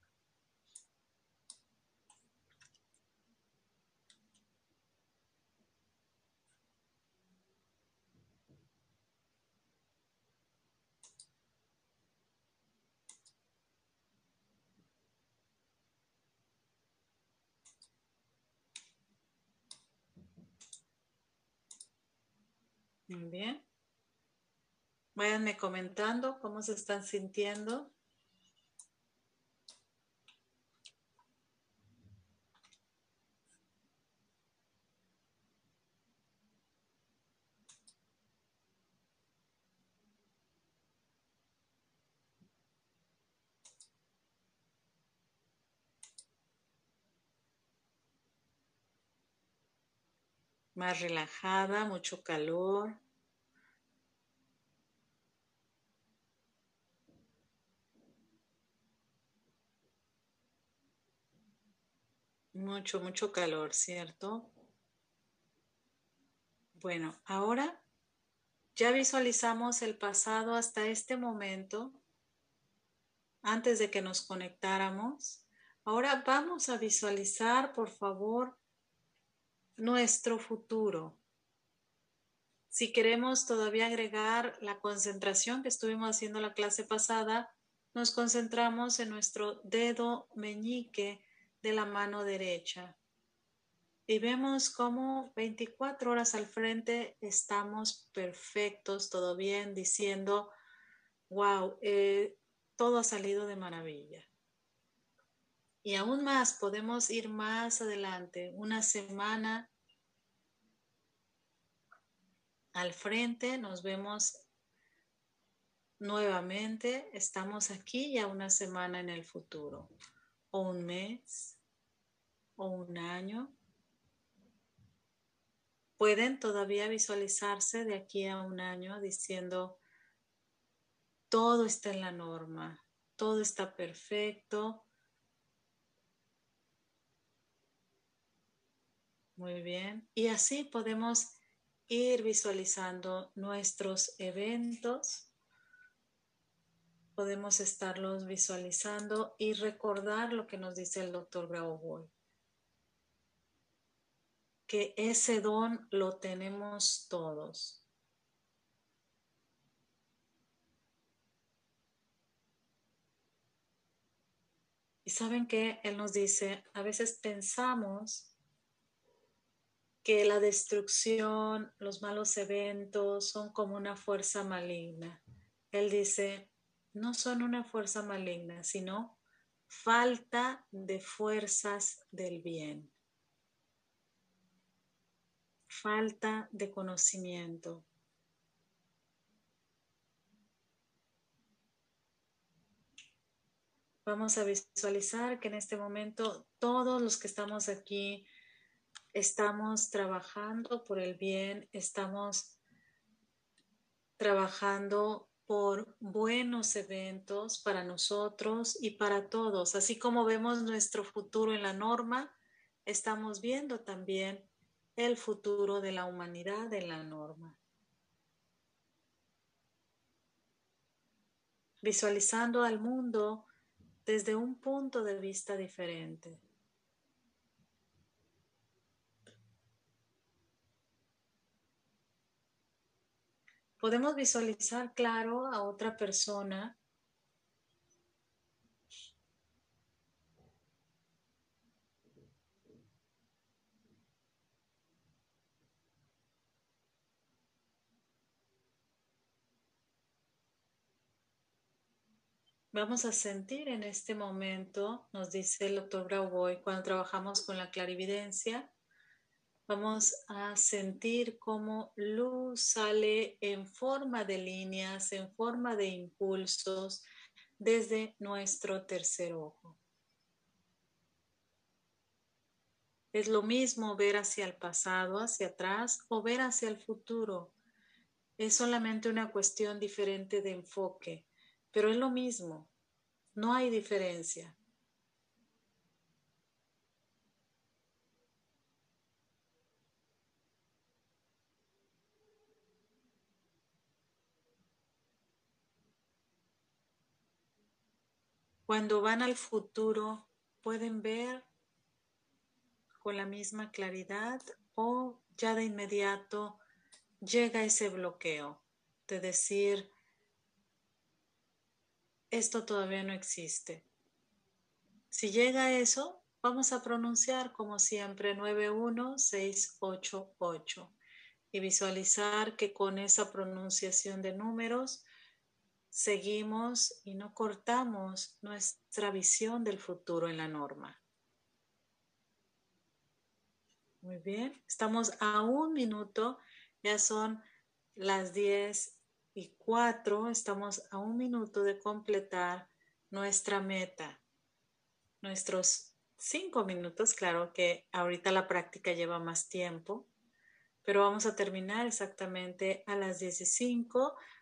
Bien. Váyanme comentando cómo se están sintiendo. más relajada, mucho calor. Mucho, mucho calor, ¿cierto? Bueno, ahora ya visualizamos el pasado hasta este momento, antes de que nos conectáramos. Ahora vamos a visualizar, por favor, nuestro futuro. Si queremos todavía agregar la concentración que estuvimos haciendo la clase pasada, nos concentramos en nuestro dedo meñique de la mano derecha. Y vemos cómo 24 horas al frente estamos perfectos, todo bien, diciendo, wow, eh, todo ha salido de maravilla. Y aún más, podemos ir más adelante, una semana al frente, nos vemos nuevamente, estamos aquí ya una semana en el futuro, o un mes, o un año. Pueden todavía visualizarse de aquí a un año diciendo, todo está en la norma, todo está perfecto, Muy bien. Y así podemos ir visualizando nuestros eventos. Podemos estarlos visualizando y recordar lo que nos dice el doctor Grauboy. Que ese don lo tenemos todos. Y saben que Él nos dice, a veces pensamos que la destrucción, los malos eventos son como una fuerza maligna. Él dice, no son una fuerza maligna, sino falta de fuerzas del bien. Falta de conocimiento. Vamos a visualizar que en este momento todos los que estamos aquí estamos trabajando por el bien, estamos trabajando por buenos eventos para nosotros y para todos. Así como vemos nuestro futuro en la norma, estamos viendo también el futuro de la humanidad en la norma. Visualizando al mundo desde un punto de vista diferente. podemos visualizar claro a otra persona Vamos a sentir en este momento, nos dice el doctor Grauboy, cuando trabajamos con la clarividencia, Vamos a sentir cómo luz sale en forma de líneas, en forma de impulsos desde nuestro tercer ojo. Es lo mismo ver hacia el pasado, hacia atrás o ver hacia el futuro. Es solamente una cuestión diferente de enfoque, pero es lo mismo. No hay diferencia. Cuando van al futuro, pueden ver con la misma claridad o ya de inmediato llega ese bloqueo de decir, esto todavía no existe. Si llega eso, vamos a pronunciar como siempre 91688 y visualizar que con esa pronunciación de números seguimos y no cortamos nuestra visión del futuro en la norma. Muy bien, estamos a un minuto, ya son las 10 y 4, estamos a un minuto de completar nuestra meta. Nuestros cinco minutos, claro que ahorita la práctica lleva más tiempo, pero vamos a terminar exactamente a las 15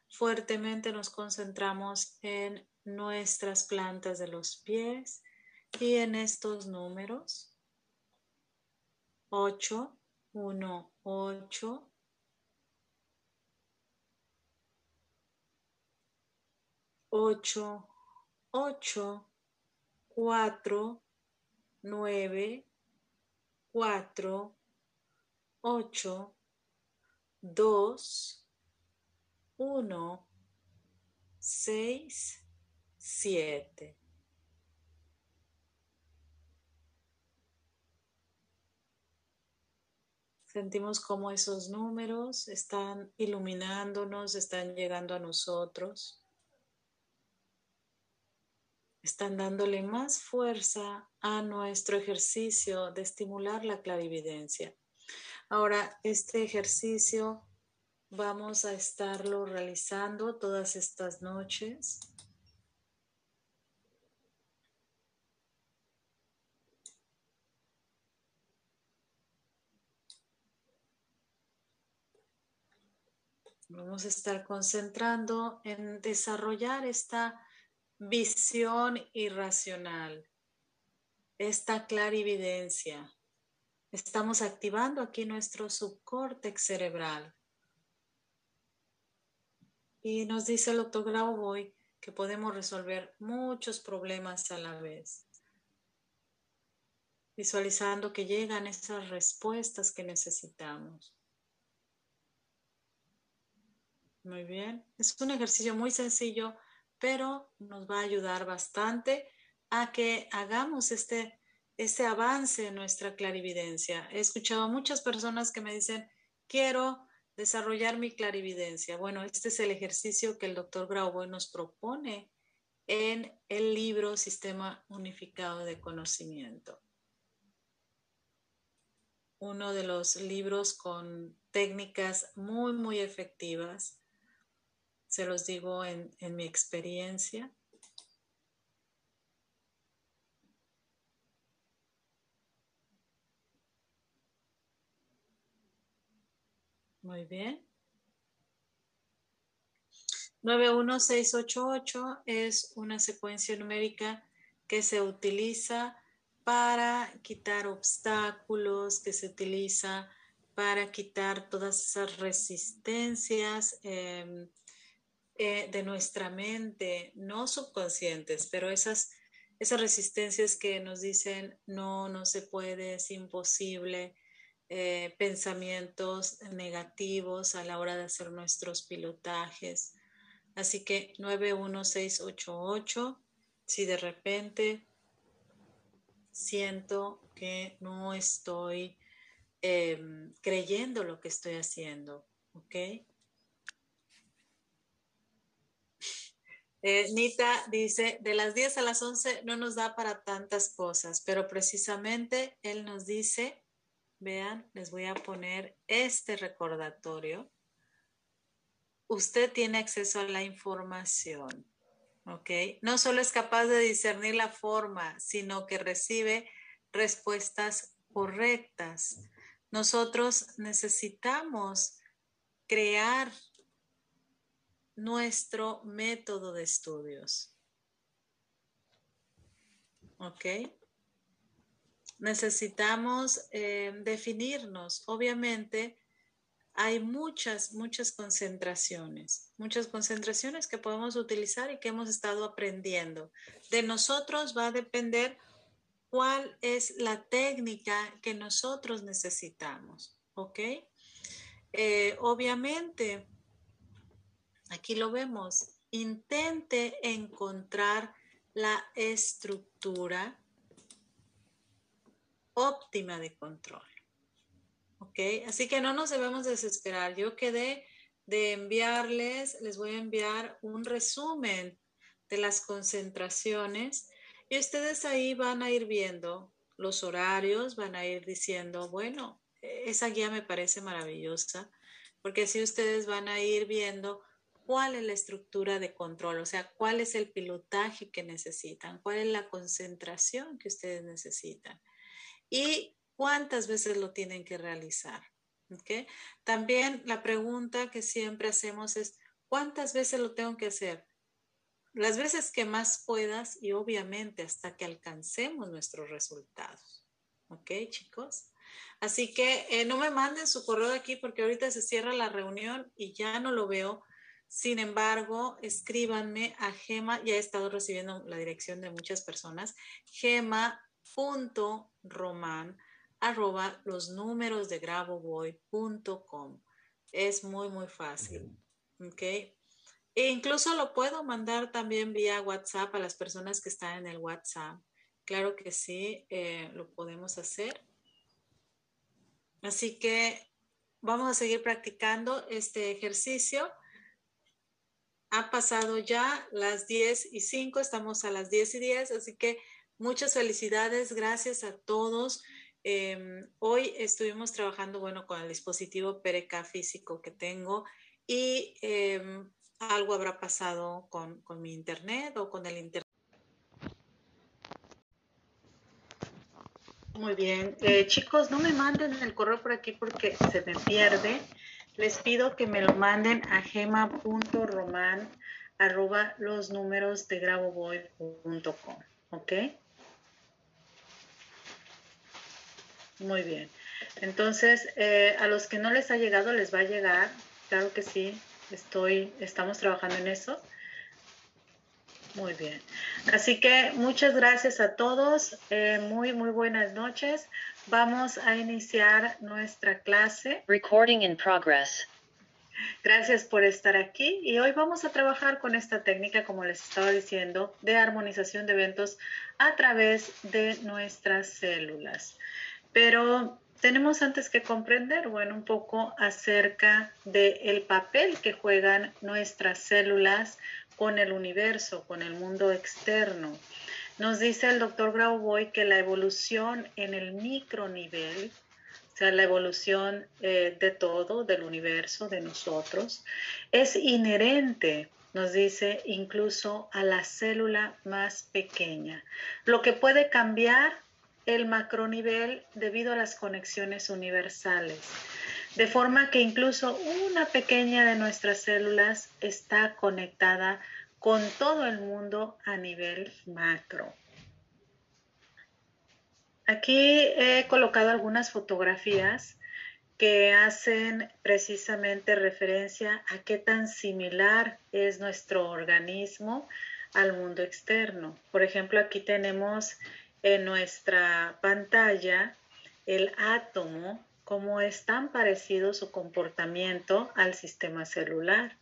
fuertemente nos concentramos en nuestras plantas de los pies y en estos números. 8, 1, 8. 8, 8, 4, 9, 4, 8, 2, 1, 6, 7. Sentimos como esos números están iluminándonos, están llegando a nosotros. Están dándole más fuerza a nuestro ejercicio de estimular la clarividencia. Ahora, este ejercicio Vamos a estarlo realizando todas estas noches. Vamos a estar concentrando en desarrollar esta visión irracional, esta clarividencia. Estamos activando aquí nuestro subcórtex cerebral. Y nos dice el doctor Grauboy que podemos resolver muchos problemas a la vez, visualizando que llegan esas respuestas que necesitamos. Muy bien, es un ejercicio muy sencillo, pero nos va a ayudar bastante a que hagamos este, este avance en nuestra clarividencia. He escuchado a muchas personas que me dicen, quiero Desarrollar mi clarividencia. Bueno, este es el ejercicio que el doctor Grauboy nos propone en el libro Sistema Unificado de Conocimiento. Uno de los libros con técnicas muy, muy efectivas. Se los digo en, en mi experiencia. Muy bien. 91688 es una secuencia numérica que se utiliza para quitar obstáculos, que se utiliza para quitar todas esas resistencias em, eh, de nuestra mente, no subconscientes, pero esas, esas resistencias que nos dicen no, no se puede, es imposible, eh, pensamientos negativos a la hora de hacer nuestros pilotajes. Así que 91688, si de repente siento que no estoy em, creyendo lo que estoy haciendo, ¿ok? Eh, Nita dice, de las 10 a las 11 no nos da para tantas cosas, pero precisamente él nos dice, vean, les voy a poner este recordatorio. Usted tiene acceso a la información, ¿ok? No solo es capaz de discernir la forma, sino que recibe respuestas correctas. Nosotros necesitamos crear nuestro método de estudios. ¿Ok? Necesitamos eh, definirnos. Obviamente, hay muchas, muchas concentraciones, muchas concentraciones que podemos utilizar y que hemos estado aprendiendo. De nosotros va a depender cuál es la técnica que nosotros necesitamos. ¿Ok? Eh, obviamente, Aquí lo vemos. Intente encontrar la estructura óptima de control. ¿Ok? Así que no nos debemos desesperar. Yo quedé de enviarles, les voy a enviar un resumen de las concentraciones y ustedes ahí van a ir viendo los horarios, van a ir diciendo, bueno, esa guía me parece maravillosa, porque así ustedes van a ir viendo cuál es la estructura de control, o sea, cuál es el pilotaje que necesitan, cuál es la concentración que ustedes necesitan y cuántas veces lo tienen que realizar. ¿okay? También la pregunta que siempre hacemos es, ¿cuántas veces lo tengo que hacer? Las veces que más puedas y obviamente hasta que alcancemos nuestros resultados. ¿Ok, chicos? Así que eh, no me manden su correo de aquí porque ahorita se cierra la reunión y ya no lo veo sin embargo, escríbanme a Gema, ya he estado recibiendo la dirección de muchas personas, gema.roman arroba los números de gravoboy.com. Es muy, muy fácil. ¿Ok? E incluso lo puedo mandar también vía WhatsApp a las personas que están en el WhatsApp. Claro que sí, eh, lo podemos hacer. Así que vamos a seguir practicando este ejercicio. Ha pasado ya las 10 y 5, estamos a las 10 y 10, así que muchas felicidades, gracias a todos. Em, hoy estuvimos trabajando, bueno, con el dispositivo PRK físico que tengo y em, algo habrá pasado con, mi internet o con el internet. Muy bien, eh, chicos, no me manden el correo por aquí porque se me pierde les pido que me lo manden a gema.roman arroba los números de gravoboy.com. ¿Ok? Muy bien. Entonces, eh, a los que no les ha llegado, les va a llegar. Claro que sí, estoy, estamos trabajando en eso. Muy bien. Así que muchas gracias a todos. Eh, muy, muy buenas noches. Vamos a iniciar nuestra clase. Recording in progress. Gracias por estar aquí y hoy vamos a trabajar con esta técnica, como les estaba diciendo, de armonización de eventos a través de nuestras células. Pero tenemos antes que comprender, bueno, un poco acerca del papel que juegan nuestras células con el universo, con el mundo externo. Nos dice el doctor Grauboy que la evolución en el micronivel, o sea, la evolución eh, de todo, del universo, de nosotros, es inherente, nos dice, incluso a la célula más pequeña. Lo que puede cambiar el macronivel debido a las conexiones universales. de forma que incluso una pequeña de nuestras células está conectada con todo el mundo a nivel macro. Aquí he colocado algunas fotografías que hacen precisamente referencia a qué tan similar es nuestro organismo al mundo externo. Por ejemplo, aquí tenemos en nuestra pantalla el átomo, cómo es tan parecido su comportamiento al sistema celular,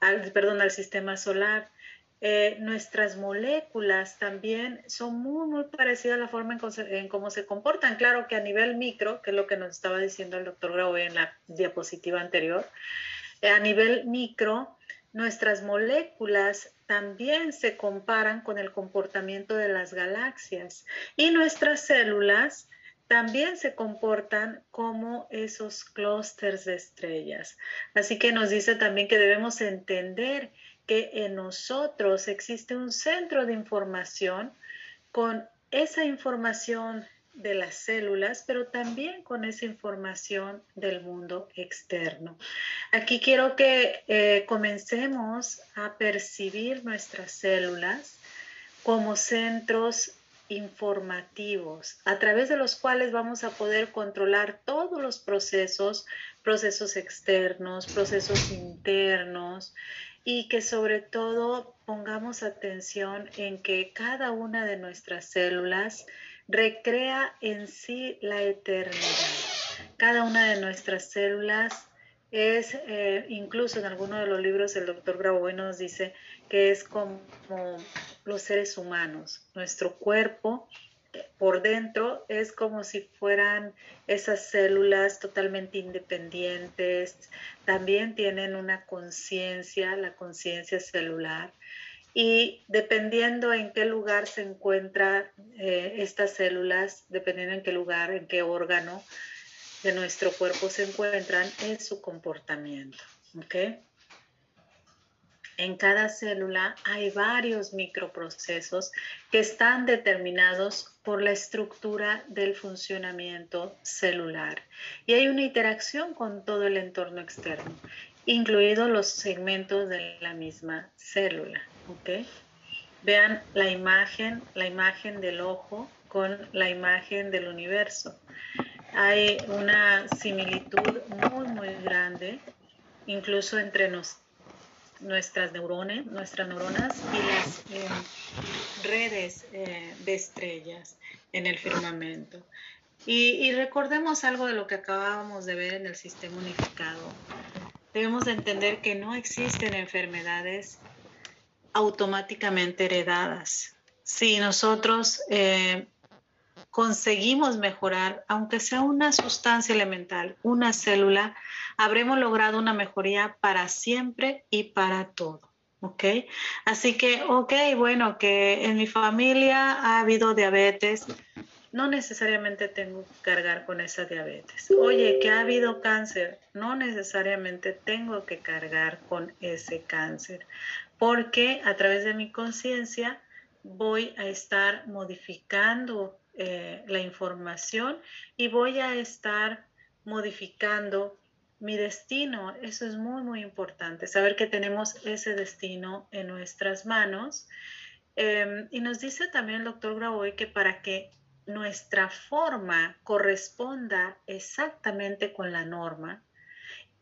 al, perdón, al sistema solar. Eh, nuestras moléculas también son muy, muy parecidas a la forma en, cómo se comportan. Claro que a nivel micro, que es lo que nos estaba diciendo el doctor Grau en la diapositiva anterior, eh, a nivel micro, nuestras moléculas también se comparan con el comportamiento de las galaxias y nuestras células también se comportan como esos clústeres de estrellas. Así que nos dice también que debemos entender que en nosotros existe un centro de información con esa información de las células, pero también con esa información del mundo externo. Aquí quiero que eh, comencemos a percibir nuestras células como centros informativos a través de los cuales vamos a poder controlar todos los procesos, procesos externos, procesos internos y que sobre todo pongamos atención en que cada una de nuestras células recrea en sí la eternidad. Cada una de nuestras células es, eh, incluso en alguno de los libros el doctor Graboy nos dice que es como los seres humanos. Nuestro cuerpo por dentro es como si fueran esas células totalmente independientes, también tienen una conciencia, la conciencia celular y dependiendo en qué lugar se encuentran eh, estas células, dependiendo en qué lugar, en qué órgano de nuestro cuerpo se encuentran, es su comportamiento. En cada célula hay varios microprocesos que están determinados por la estructura del funcionamiento celular y hay una interacción con todo el entorno externo, incluidos los segmentos de la misma célula. ¿ok? Vean la imagen, la imagen del ojo con la imagen del universo. Hay una similitud muy, muy grande, incluso entre nuestras neuronas, nuestras neuronas y las eh, redes eh, de estrellas en el firmamento. y, recordemos algo de lo que acabábamos de ver en el sistema unificado. Debemos de entender que no existen enfermedades automáticamente heredadas. Si nosotros eh, conseguimos mejorar, aunque sea una sustancia elemental, una célula, habremos logrado una mejoría para siempre y para todo. ¿Ok? Así que, ok, bueno, que en mi familia ha habido diabetes, no necesariamente tengo que cargar con esa diabetes. Oye, que ha habido cáncer, no necesariamente tengo que cargar con ese cáncer porque a través de mi conciencia voy a estar modificando eh, la información y voy a estar modificando mi destino. Eso es muy, muy importante, saber que tenemos ese destino en nuestras manos. Em, y nos dice también el doctor Graboy que para que nuestra forma corresponda exactamente con la norma,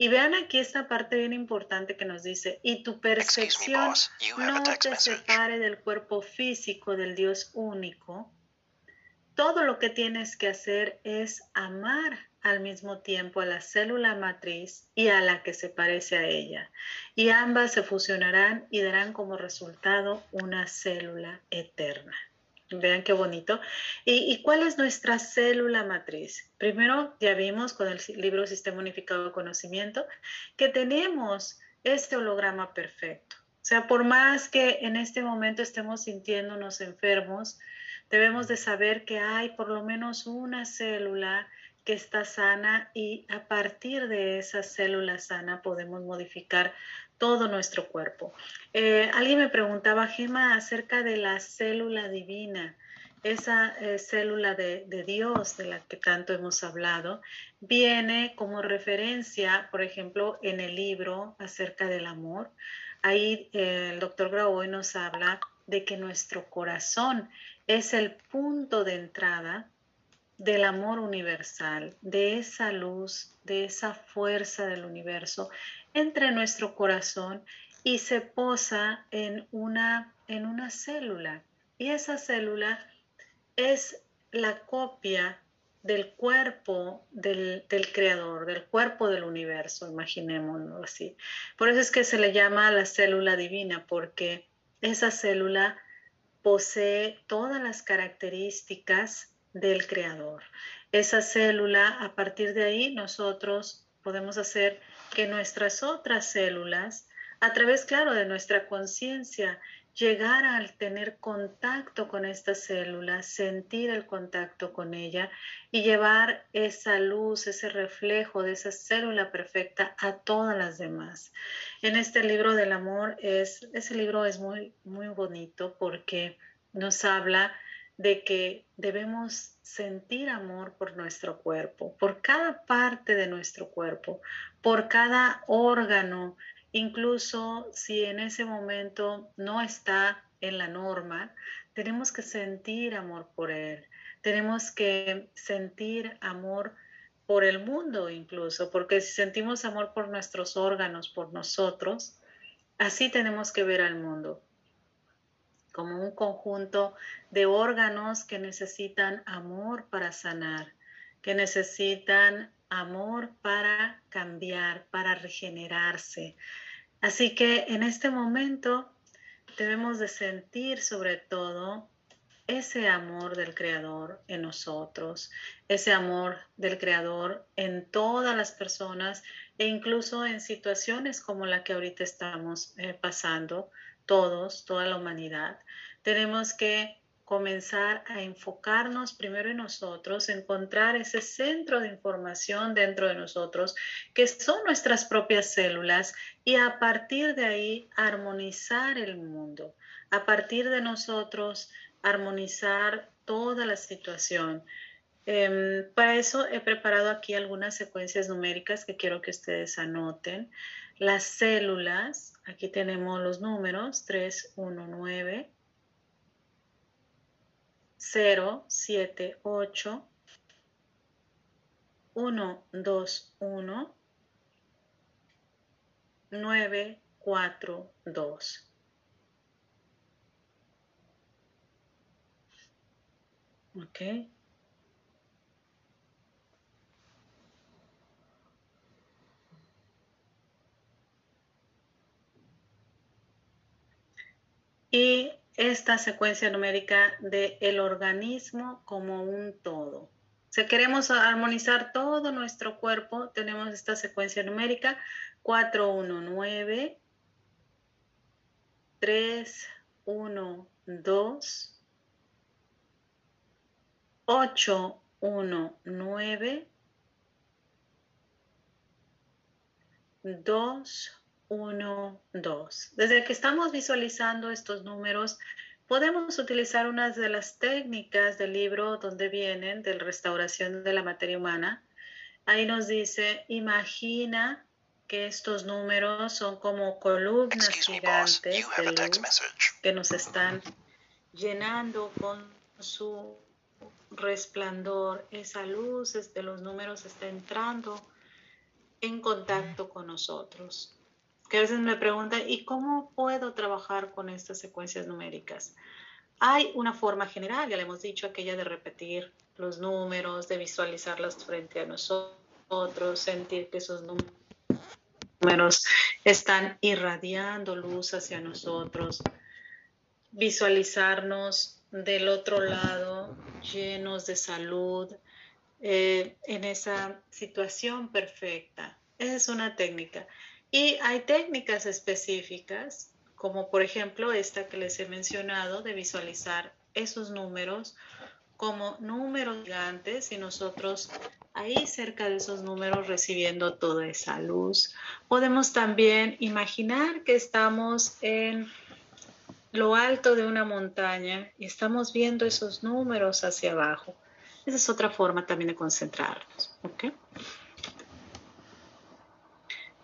y vean aquí esta parte bien importante que nos dice, y tu percepción no te separe del cuerpo físico del Dios único. Todo lo que tienes que hacer es amar al mismo tiempo a la célula matriz y a la que se parece a ella. Y ambas se fusionarán y darán como resultado una célula eterna. Vean qué bonito. ¿Y, cuál es nuestra célula matriz? Primero, ya vimos con el libro Sistema Unificado de Conocimiento que tenemos este holograma perfecto. O sea, por más que en este momento estemos sintiéndonos enfermos, debemos de saber que hay por lo menos una célula que está sana y a partir de esa célula sana podemos modificar todo nuestro cuerpo. Eh, alguien me preguntaba, Gema, acerca de la célula divina. esa eh, célula de, Dios de la que tanto hemos hablado, viene como referencia, por ejemplo, en el libro acerca del amor. Ahí eh, el doctor Graboy nos habla de que nuestro corazón es el punto de entrada del amor universal, de esa luz, de esa fuerza del universo entre nuestro corazón y se posa en una, en una célula. Y esa célula es la copia del cuerpo del, creador, del cuerpo del universo, imaginémoslo así. Por eso es que se le llama la célula divina, porque esa célula posee todas las características del creador. Esa célula, a partir de ahí, nosotros podemos hacer que nuestras otras células, a través, claro, de nuestra conciencia llegar al tener contacto con esta célula, sentir el contacto con ella y llevar esa luz, ese reflejo de esa célula perfecta a todas las demás. En este libro del amor es ese libro es muy muy bonito porque nos habla de que debemos sentir amor por nuestro cuerpo, por cada parte de nuestro cuerpo, por cada órgano Incluso si en ese momento no está en la norma, tenemos que sentir amor por él. Tenemos que sentir amor por el mundo incluso, porque si sentimos amor por nuestros órganos, por nosotros, así tenemos que ver al mundo como un conjunto de órganos que necesitan amor para sanar, que necesitan amor para cambiar, para regenerarse. Así que en este momento debemos de sentir sobre todo ese amor del Creador en nosotros, ese amor del Creador en todas las personas e incluso en situaciones como la que ahorita estamos eh, pasando, todos, toda la humanidad. Tenemos que comenzar a enfocarnos primero en nosotros, encontrar ese centro de información dentro de nosotros, que son nuestras propias células, y a partir de ahí armonizar el mundo, a partir de nosotros armonizar toda la situación. Em, para eso he preparado aquí algunas secuencias numéricas que quiero que ustedes anoten. Las células, aquí tenemos los números 3, 1, 9. 0, 7, 8, 1, 2, 1, 9, 4, 2. Ok. Y esta secuencia numérica del el organismo como un todo. Si queremos armonizar todo nuestro cuerpo, tenemos esta secuencia numérica 419 3 1 2 8 1 9 2 1, 2. Desde que estamos visualizando estos números, podemos utilizar unas de las técnicas del libro donde vienen de restauración de la materia humana. Ahí nos dice, imagina que estos números son como columnas gigantes de luz que nos están llenando con su resplandor. Esa luz de los números está entrando en contacto con nosotros que a veces me preguntan, ¿y cómo puedo trabajar con estas secuencias numéricas? Hay una forma general, ya le hemos dicho, aquella de repetir los números, de visualizarlos frente a nosotros, sentir que esos números están irradiando luz hacia nosotros, visualizarnos del otro lado llenos de salud, eh, en esa situación perfecta. Esa es una técnica. Y hay técnicas específicas, como por ejemplo esta que les he mencionado, de visualizar esos números como números gigantes y nosotros ahí cerca de esos números recibiendo toda esa luz. Podemos también imaginar que estamos en lo alto de una montaña y estamos viendo esos números hacia abajo. Esa es otra forma también de concentrarnos.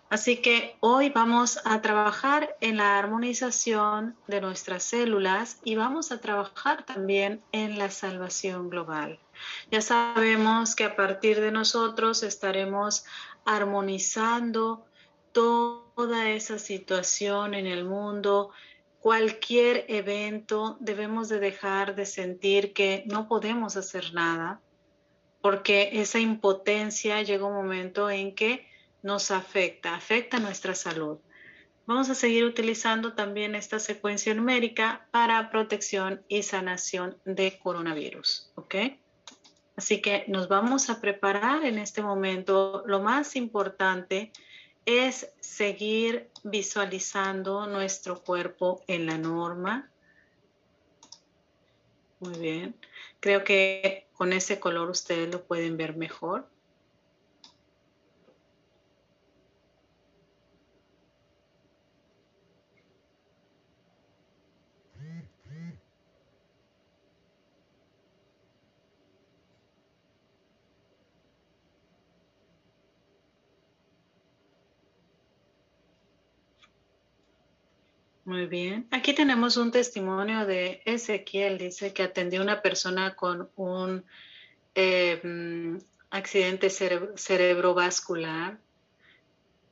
Así que hoy vamos a trabajar en la armonización de nuestras células y vamos a trabajar también en la salvación global. Ya sabemos que a partir de nosotros estaremos armonizando toda esa situación en el mundo, cualquier evento, debemos de dejar de sentir que no podemos hacer nada, porque esa impotencia llega un momento en que nos afecta, afecta nuestra salud. Vamos a seguir utilizando también esta secuencia numérica para protección y sanación de coronavirus, ¿ok? Así que nos vamos a preparar en este momento. Lo más importante es seguir visualizando nuestro cuerpo en la norma. Muy bien. Creo que con ese color ustedes lo pueden ver mejor. Muy bien. Aquí tenemos un testimonio de Ezequiel. Dice que atendió a una persona con un eh, mm, accidente cerebrovascular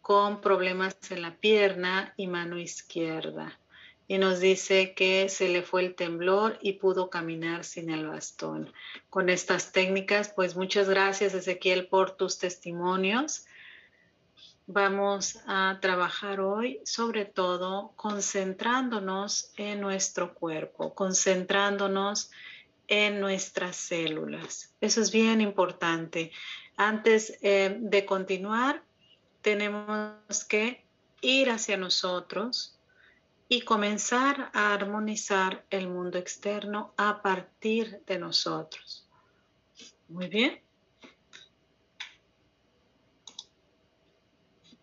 con problemas en la pierna y mano izquierda. Y nos dice que se le fue el temblor y pudo caminar sin el bastón. Con estas técnicas, pues muchas gracias Ezequiel por tus testimonios vamos a trabajar hoy sobre todo concentrándonos en nuestro cuerpo, concentrándonos en nuestras células. Eso es bien importante. Antes eh, de continuar, tenemos que ir hacia nosotros y comenzar a armonizar el mundo externo a partir de nosotros. Muy bien.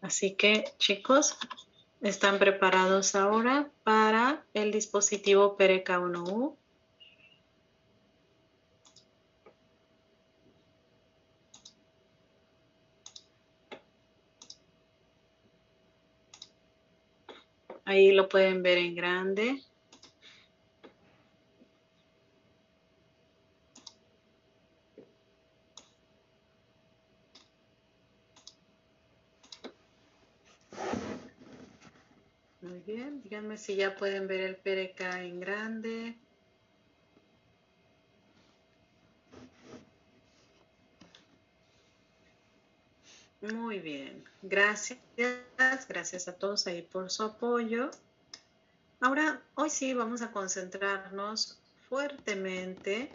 Así que chicos, están preparados ahora para el dispositivo PRK1U. Ahí lo pueden ver en grande. Muy bien, díganme si ya pueden ver el PRK en grande. Muy bien, gracias, gracias a todos ahí por su apoyo. Ahora, hoy sí vamos a concentrarnos fuertemente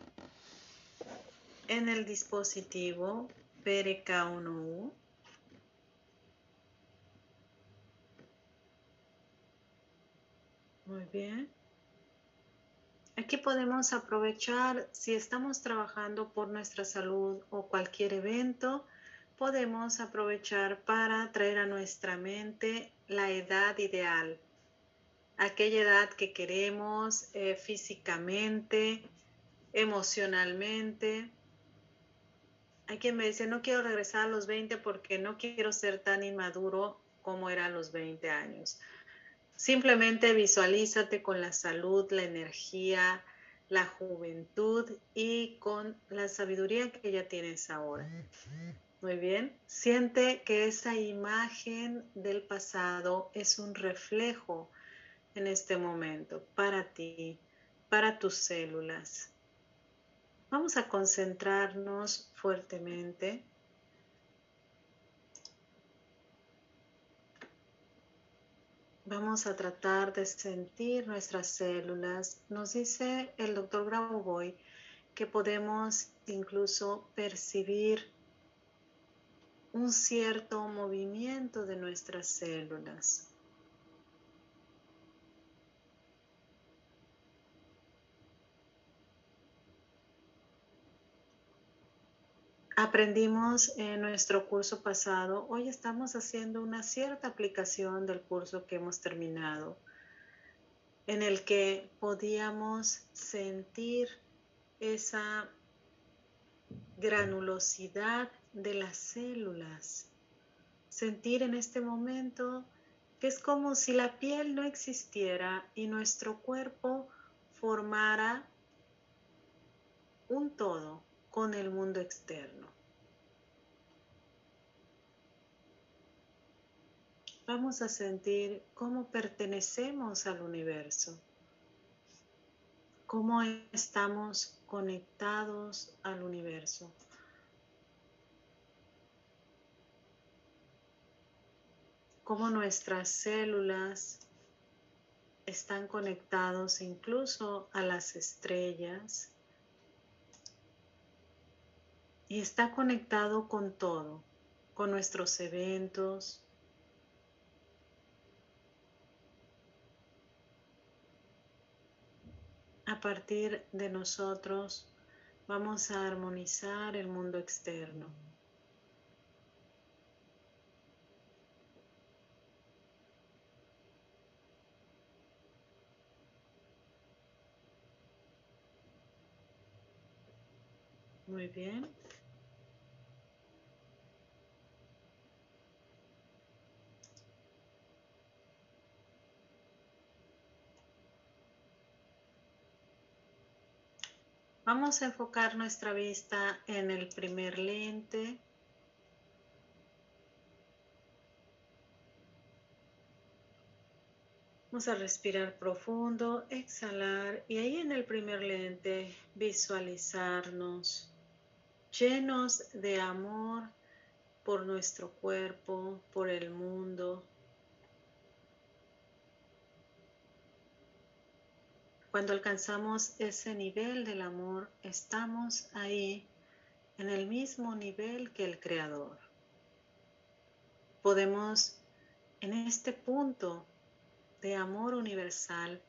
en el dispositivo PRK1U. Muy bien. Aquí podemos aprovechar, si estamos trabajando por nuestra salud o cualquier evento, podemos aprovechar para traer a nuestra mente la edad ideal, aquella edad que queremos eh, físicamente, emocionalmente. Hay quien me dice, no quiero regresar a los 20 porque no quiero ser tan inmaduro como era a los 20 años. Simplemente visualízate con la salud, la energía, la juventud y con la sabiduría que ya tienes ahora. Muy bien. Siente que esa imagen del pasado es un reflejo en este momento para ti, para tus células. Vamos a concentrarnos fuertemente Vamos a tratar de sentir nuestras células. Nos dice el doctor Grauboy que podemos incluso percibir un cierto movimiento de nuestras células. Aprendimos en nuestro curso pasado, hoy estamos haciendo una cierta aplicación del curso que hemos terminado. en el que podíamos sentir esa granulosidad de las células. Sentir en este momento que es como si la piel no existiera y nuestro cuerpo formara un todo con el mundo externo. Vamos a sentir cómo pertenecemos al universo, cómo estamos conectados al universo. Cómo nuestras células están conectados incluso a las estrellas y está conectado con todo, con nuestros eventos, a partir de nosotros vamos a armonizar el mundo externo. Muy bien. Vamos a enfocar nuestra vista en el primer lente. Vamos a respirar profundo, exhalar y ahí en el primer lente visualizarnos llenos de amor por nuestro cuerpo, por el mundo, Cuando alcanzamos ese nivel del amor, estamos ahí en el mismo nivel que el Creador. Podemos en este punto de amor universal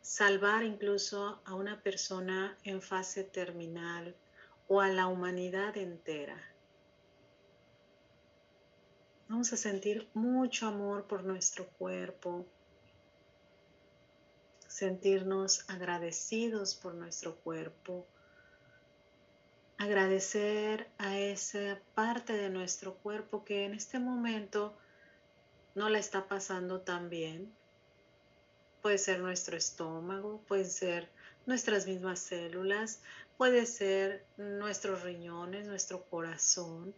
salvar incluso a una persona en fase terminal o a la humanidad entera. Vamos a sentir mucho amor por nuestro cuerpo, sentirnos agradecidos por nuestro cuerpo, agradecer a esa parte de nuestro cuerpo que en este momento no la está pasando tan bien. Puede ser nuestro estómago, puede ser nuestras mismas células, puede ser nuestros riñones, nuestro corazón.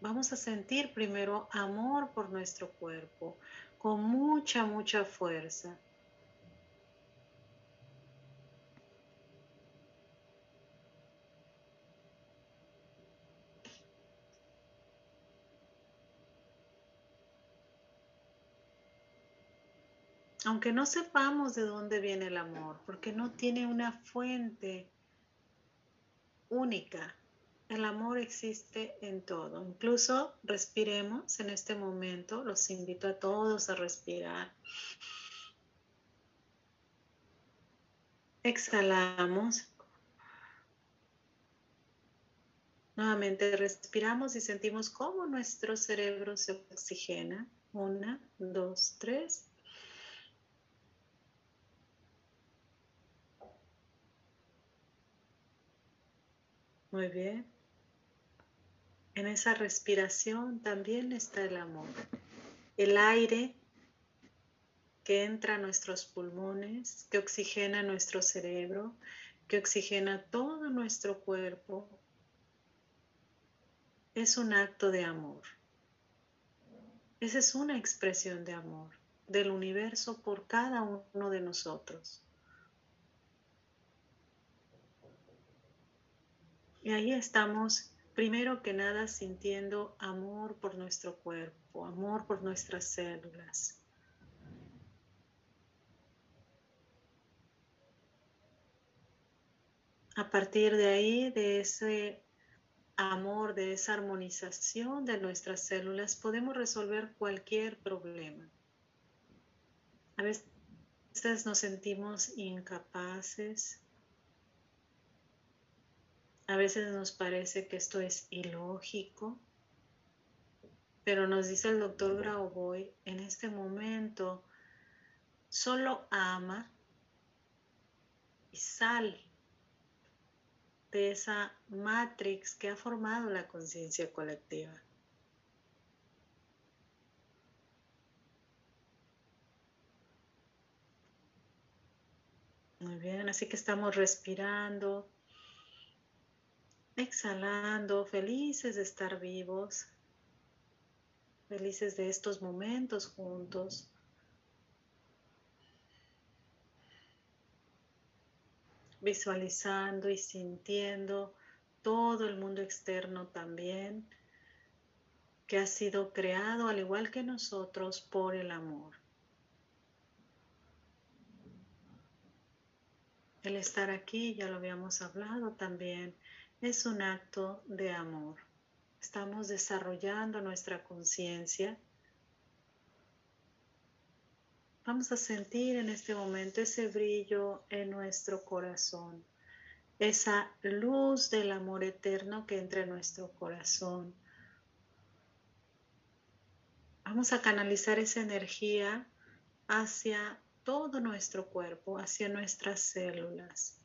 Vamos a sentir primero amor por nuestro cuerpo, con mucha, mucha fuerza. Aunque no sepamos de dónde viene el amor, porque no tiene una fuente única, el amor existe en todo. Incluso respiremos en este momento. Los invito a todos a respirar. Exhalamos. Nuevamente respiramos y sentimos cómo nuestro cerebro se oxigena. Una, dos, tres. Muy bien. En esa respiración también está el amor. El aire que entra a nuestros pulmones, que oxigena nuestro cerebro, que oxigena todo nuestro cuerpo, es un acto de amor. Esa es una expresión de amor del universo por cada uno de nosotros. Y ahí estamos primero que nada sintiendo amor por nuestro cuerpo, amor por nuestras células. A partir de ahí, de ese amor, de esa armonización de nuestras células, podemos resolver cualquier problema. A veces nos sentimos incapaces, a veces nos parece que esto es ilógico, pero nos dice el doctor Grauboy, en este momento solo ama y sal de esa matrix que ha formado la conciencia colectiva. Muy bien, así que estamos respirando, exhalando, felices de estar vivos, felices de estos momentos juntos. visualizando y sintiendo todo el mundo externo también, que ha sido creado al igual que nosotros por el amor. El estar aquí, ya lo habíamos hablado también, es un acto de amor. Estamos desarrollando nuestra conciencia. Vamos a sentir en este momento ese brillo en nuestro corazón, esa luz del amor eterno que entra en nuestro corazón. Vamos a canalizar esa energía hacia todo nuestro cuerpo, hacia nuestras células,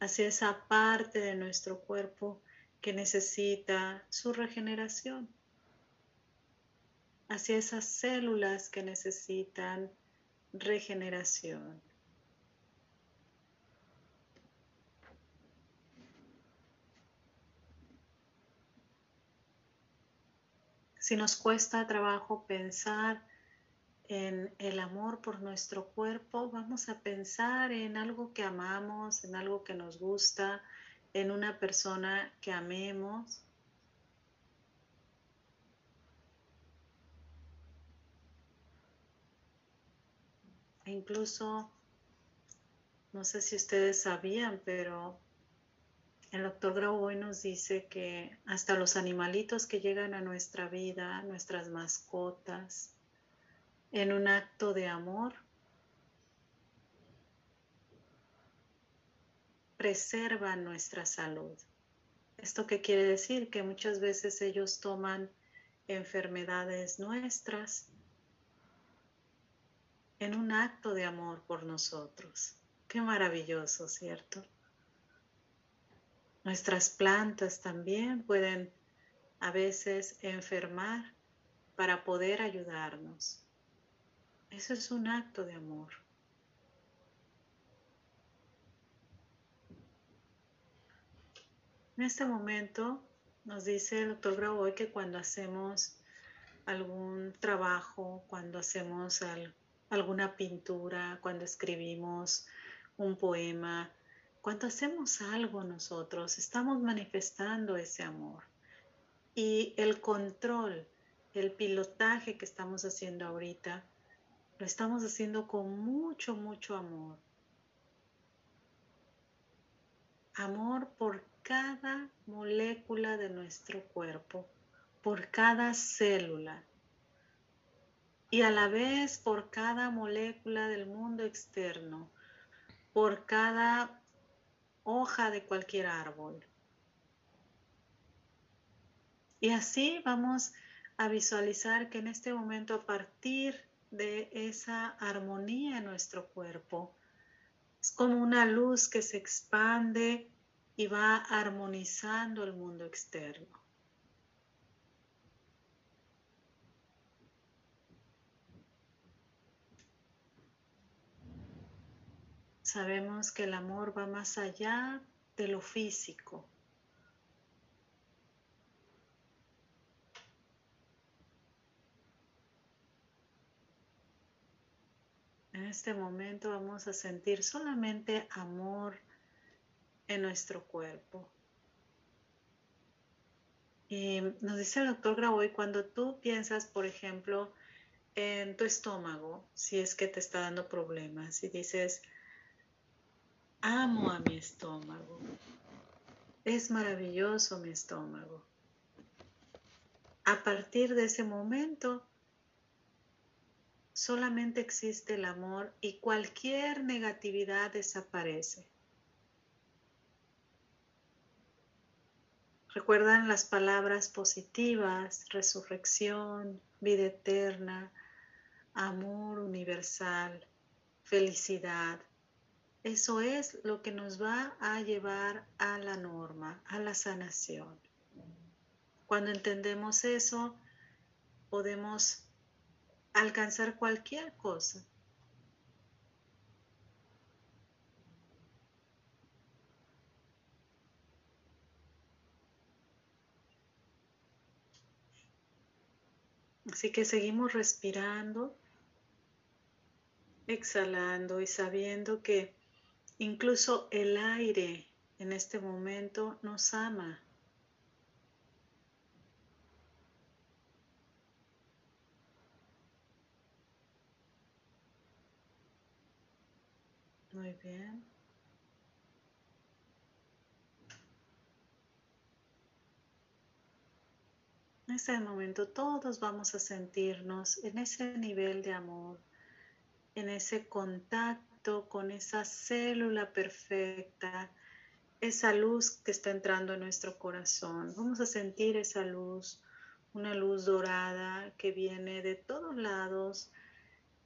hacia esa parte de nuestro cuerpo que necesita su regeneración, hacia esas células que necesitan regeneración. Si nos cuesta trabajo pensar en el amor por nuestro cuerpo, vamos a pensar en algo que amamos, en algo que nos gusta, en una persona que amemos. E incluso, no sé si ustedes sabían, pero el doctor Grau nos dice que hasta los animalitos que llegan a nuestra vida, nuestras mascotas, en un acto de amor, preservan nuestra salud. ¿Esto qué quiere decir? Que muchas veces ellos toman enfermedades nuestras en un acto de amor por nosotros. Qué maravilloso, ¿cierto? Nuestras plantas también pueden a veces enfermar para poder ayudarnos. Eso es un acto de amor. En este momento nos dice el doctor Graboy que cuando hacemos algún trabajo, cuando hacemos alguna pintura, cuando escribimos un poema, cuando hacemos algo nosotros, estamos manifestando ese amor. Y el control, el pilotaje que estamos haciendo ahorita, lo estamos haciendo con mucho, mucho amor. Amor por cada molécula de nuestro cuerpo, por cada célula y a la vez por cada molécula del mundo externo, por cada hoja de cualquier árbol. Y así vamos a visualizar que en este momento a partir de esa armonía en nuestro cuerpo. Es como una luz que se expande y va armonizando el mundo externo. Sabemos que el amor va más allá de lo físico. En este momento vamos a sentir solamente amor en nuestro cuerpo. Y nos dice el doctor Graboy, cuando tú piensas, por ejemplo, en tu estómago, si es que te está dando problemas, y dices, amo a mi estómago, es maravilloso mi estómago. A partir de ese momento, solamente existe el amor y cualquier negatividad desaparece. Recuerdan las palabras positivas, resurrección, vida eterna, amor universal. felicidad. Eso es lo que nos va a llevar a la norma, a la sanación. Cuando entendemos eso, podemos alcanzar cualquier cosa. Así que seguimos respirando, exhalando y sabiendo que incluso el aire en este momento nos ama. Muy bien. En este momento todos vamos a sentirnos en ese nivel de amor, en ese contacto con esa célula perfecta, esa luz que está entrando en nuestro corazón. Vamos a sentir esa luz, una luz dorada que viene de todos lados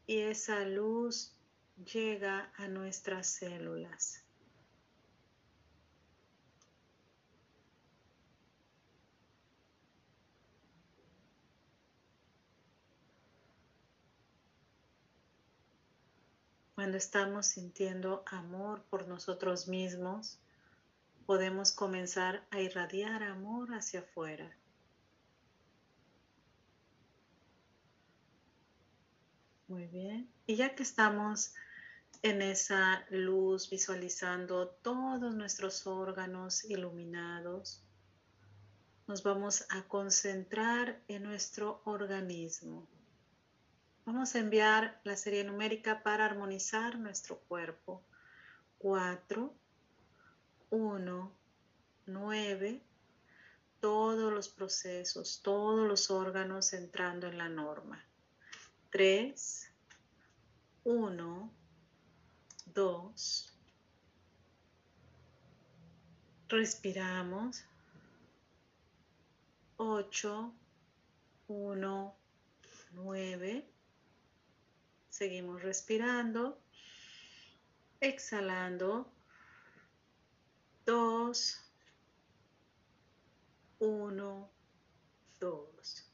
y esa luz llega a nuestras células. Cuando estamos sintiendo amor por nosotros mismos, podemos comenzar a irradiar amor hacia afuera. Muy bien. Y ya que estamos en esa luz visualizando todos nuestros órganos iluminados, nos vamos a concentrar en nuestro organismo. Vamos a enviar la serie numérica para armonizar nuestro cuerpo. 4, 1, 9, todos los procesos, todos los órganos entrando en la norma. 3, 1, 2. Respiramos. 8, 1, 9. Seguimos respirando. Exhalando. Dos. Uno. Dos.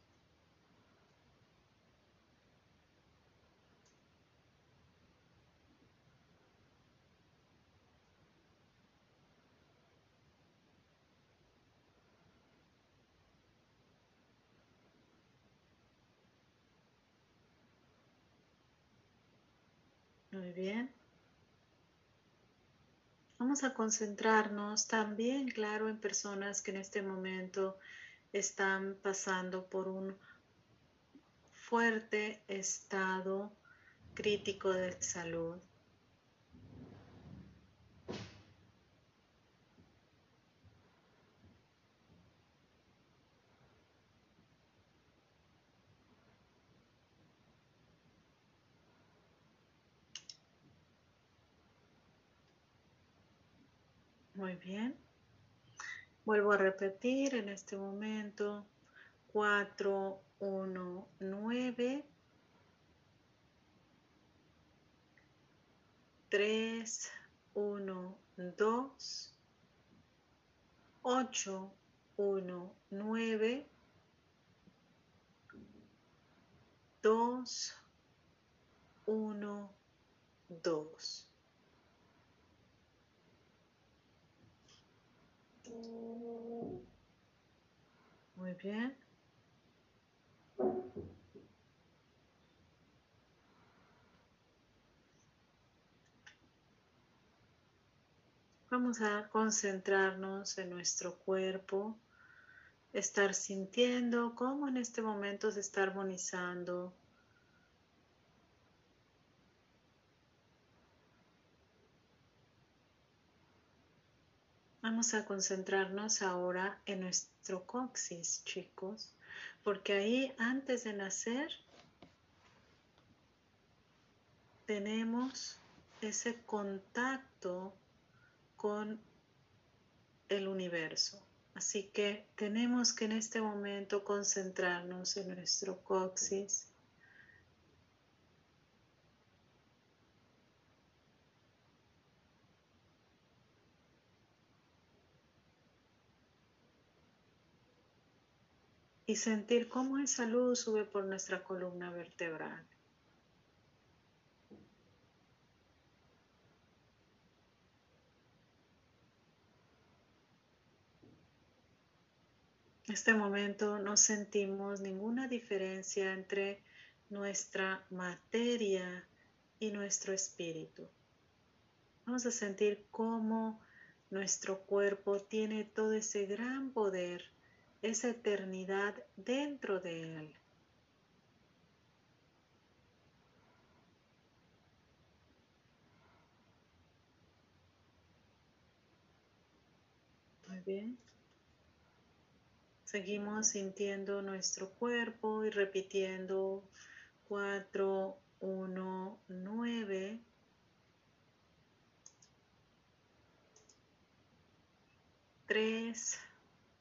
Muy bien. Vamos a concentrarnos también, claro, en personas que en este momento están pasando por un fuerte estado crítico de salud. Muy bien. Vuelvo a repetir en este momento. 4, 1, 9. 3, 1, 2. 8, 1, 9. 2, 1, 2. Muy bien. Vamos a concentrarnos en nuestro cuerpo, estar sintiendo cómo en este momento se está armonizando Vamos a concentrarnos ahora en nuestro coxis, chicos, porque ahí antes de nacer tenemos ese contacto con el universo. Así que tenemos que en este momento concentrarnos en nuestro coxis y sentir cómo esa luz sube por nuestra columna vertebral. En este momento no sentimos ninguna diferencia entre nuestra materia y nuestro espíritu. Vamos a sentir cómo nuestro cuerpo tiene todo ese gran poder, esa eternidad dentro de él. Muy bien. Seguimos sintiendo nuestro cuerpo y repitiendo 4, 1, 9. 3,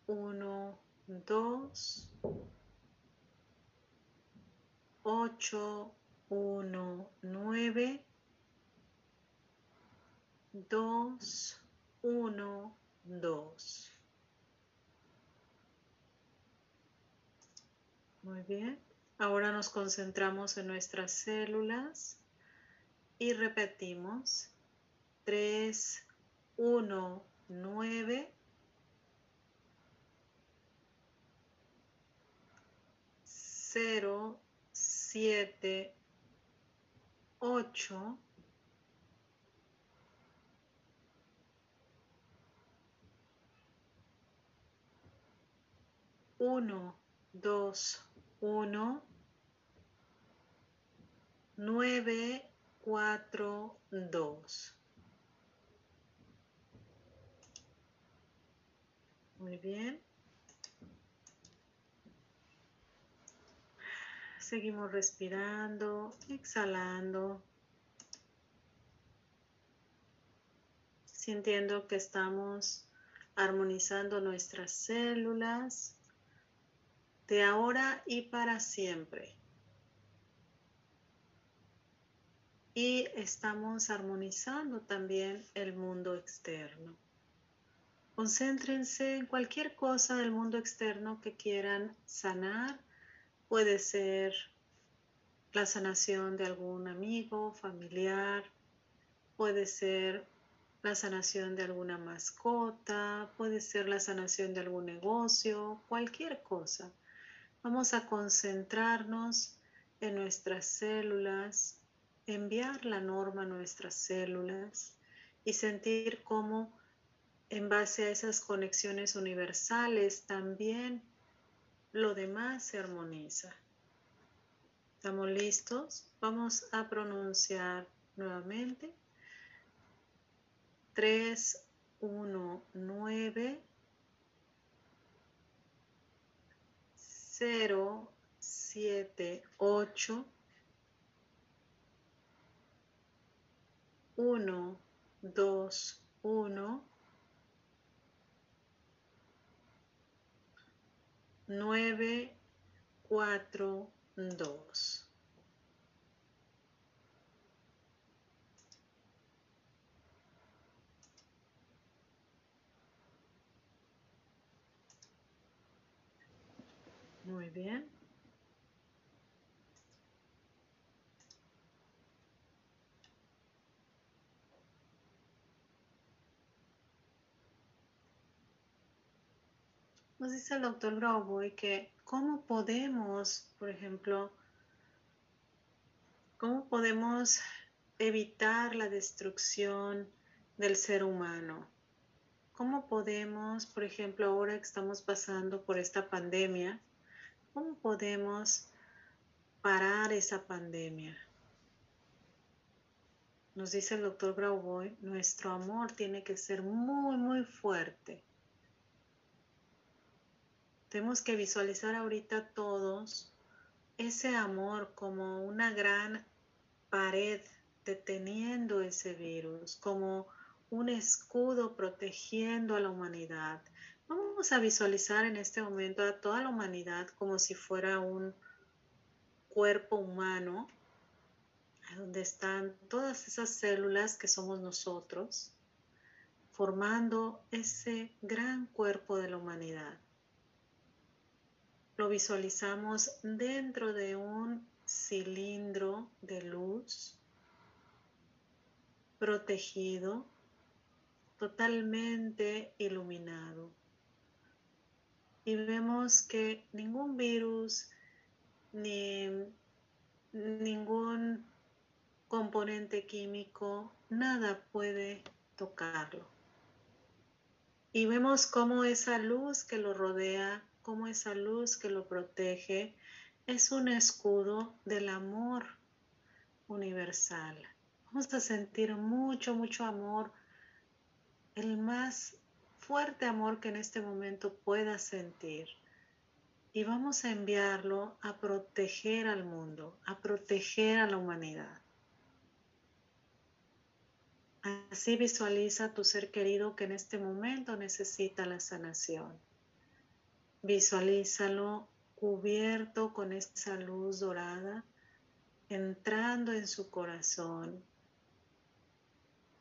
1, 2, 8, 1, 9, 2, 1, 2. Muy bien. Ahora nos concentramos en nuestras células y repetimos 3, 1, 9, 0, 7, 8, uno, dos, uno, nueve, cuatro, dos. Muy bien. Seguimos respirando, exhalando, sintiendo que estamos armonizando nuestras células de ahora y para siempre. Y estamos armonizando también el mundo externo. Concéntrense en cualquier cosa del mundo externo que quieran sanar Puede ser la sanación de algún amigo, familiar, puede ser la sanación de alguna mascota, puede ser la sanación de algún negocio, cualquier cosa. Vamos a concentrarnos en nuestras células, enviar la norma a nuestras células y sentir cómo en base a esas conexiones universales también lo demás se armoniza. ¿Estamos listos? Vamos a pronunciar nuevamente. 3, 1, 9, 0, 7, 8, 1, 2, 1, 9, 4, 2. Muy bien. Nos dice el doctor Grauboy que cómo podemos, por ejemplo, cómo podemos evitar la destrucción del ser humano. ¿Cómo podemos, por ejemplo, ahora que estamos pasando por esta pandemia, cómo podemos parar esa pandemia? Nos dice el doctor Grauboy, nuestro amor tiene que ser muy, muy fuerte tenemos que visualizar ahorita todos ese amor como una gran pared deteniendo ese virus, como un escudo protegiendo a la humanidad. Vamos a visualizar en este momento a toda la humanidad como si fuera un cuerpo humano, donde están todas esas células que somos nosotros, formando ese gran cuerpo de la humanidad. Lo visualizamos dentro de un cilindro de luz protegido, totalmente iluminado. Y vemos que ningún virus ni ningún componente químico, nada puede tocarlo. Y vemos cómo esa luz que lo rodea, cómo esa luz que lo protege, es un escudo del amor universal. Vamos a sentir mucho, mucho amor, el más fuerte amor que en este momento pueda sentir. Y vamos a enviarlo a proteger al mundo, a proteger a la humanidad. Así visualiza a tu ser querido que en este momento necesita la sanación. Visualízalo cubierto con esa luz dorada, entrando en su corazón,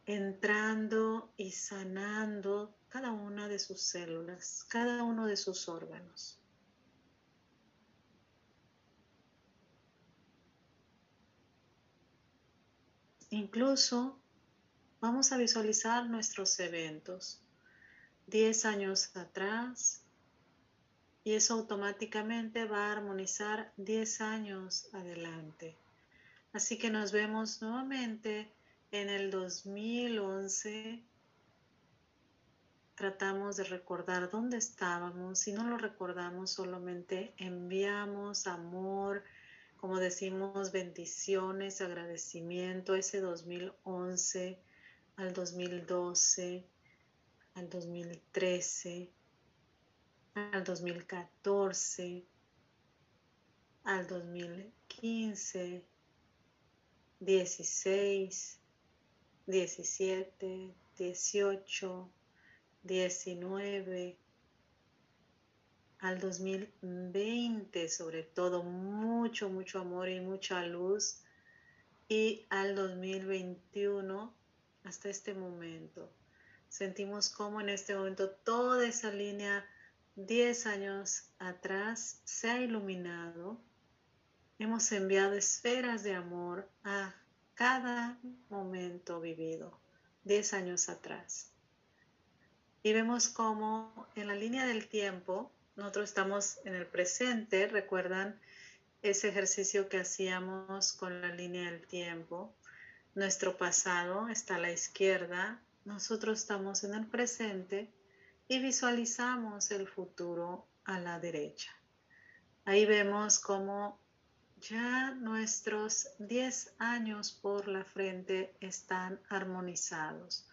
entrando y sanando cada una de sus células, cada uno de sus órganos. Incluso vamos a visualizar nuestros eventos. 10 años atrás, y eso automáticamente va a armonizar 10 años adelante. Así que nos vemos nuevamente en el 2011. Tratamos de recordar dónde estábamos. Si no lo recordamos, solamente enviamos amor, como decimos, bendiciones, agradecimiento, ese 2011 al 2012, al 2013 al 2014, al 2015, 16, 17, 18, 19, al 2020, sobre todo mucho, mucho amor y mucha luz, y al 2021 hasta este momento. Sentimos como en este momento toda esa línea 10 años atrás se ha iluminado. Hemos enviado esferas de amor a cada momento vivido, 10 años atrás. Y vemos cómo en la línea del tiempo, nosotros estamos en el presente, recuerdan ese ejercicio que hacíamos con la línea del tiempo. Nuestro pasado está a la izquierda, nosotros estamos en el presente y visualizamos el futuro a la derecha. Ahí vemos cómo ya nuestros 10 años por la frente están armonizados.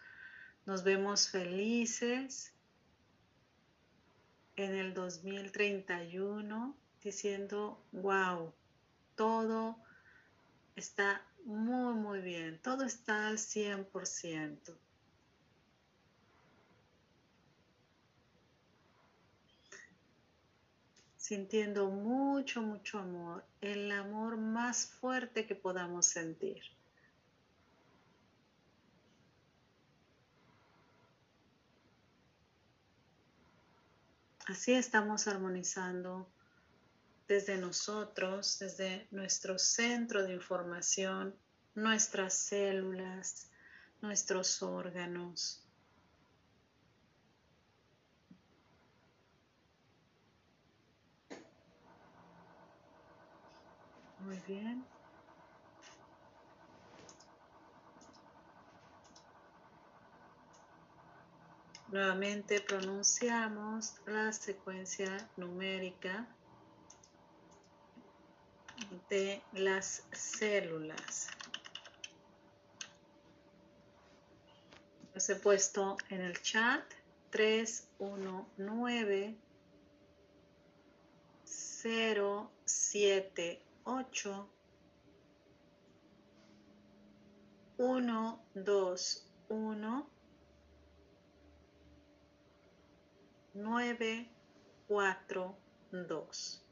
Nos vemos felices en el 2031 diciendo, wow, todo está muy, muy bien, todo está al 100%. Sintiendo mucho, mucho amor, el amor más fuerte que podamos sentir. Así estamos armonizando desde nosotros, desde nuestro centro de información, nuestras células, nuestros órganos, Muy bien. Nuevamente pronunciamos la secuencia numérica de las células. Los he puesto en el chat 319 07 8, 1, 2, 1, 9, 4, 2.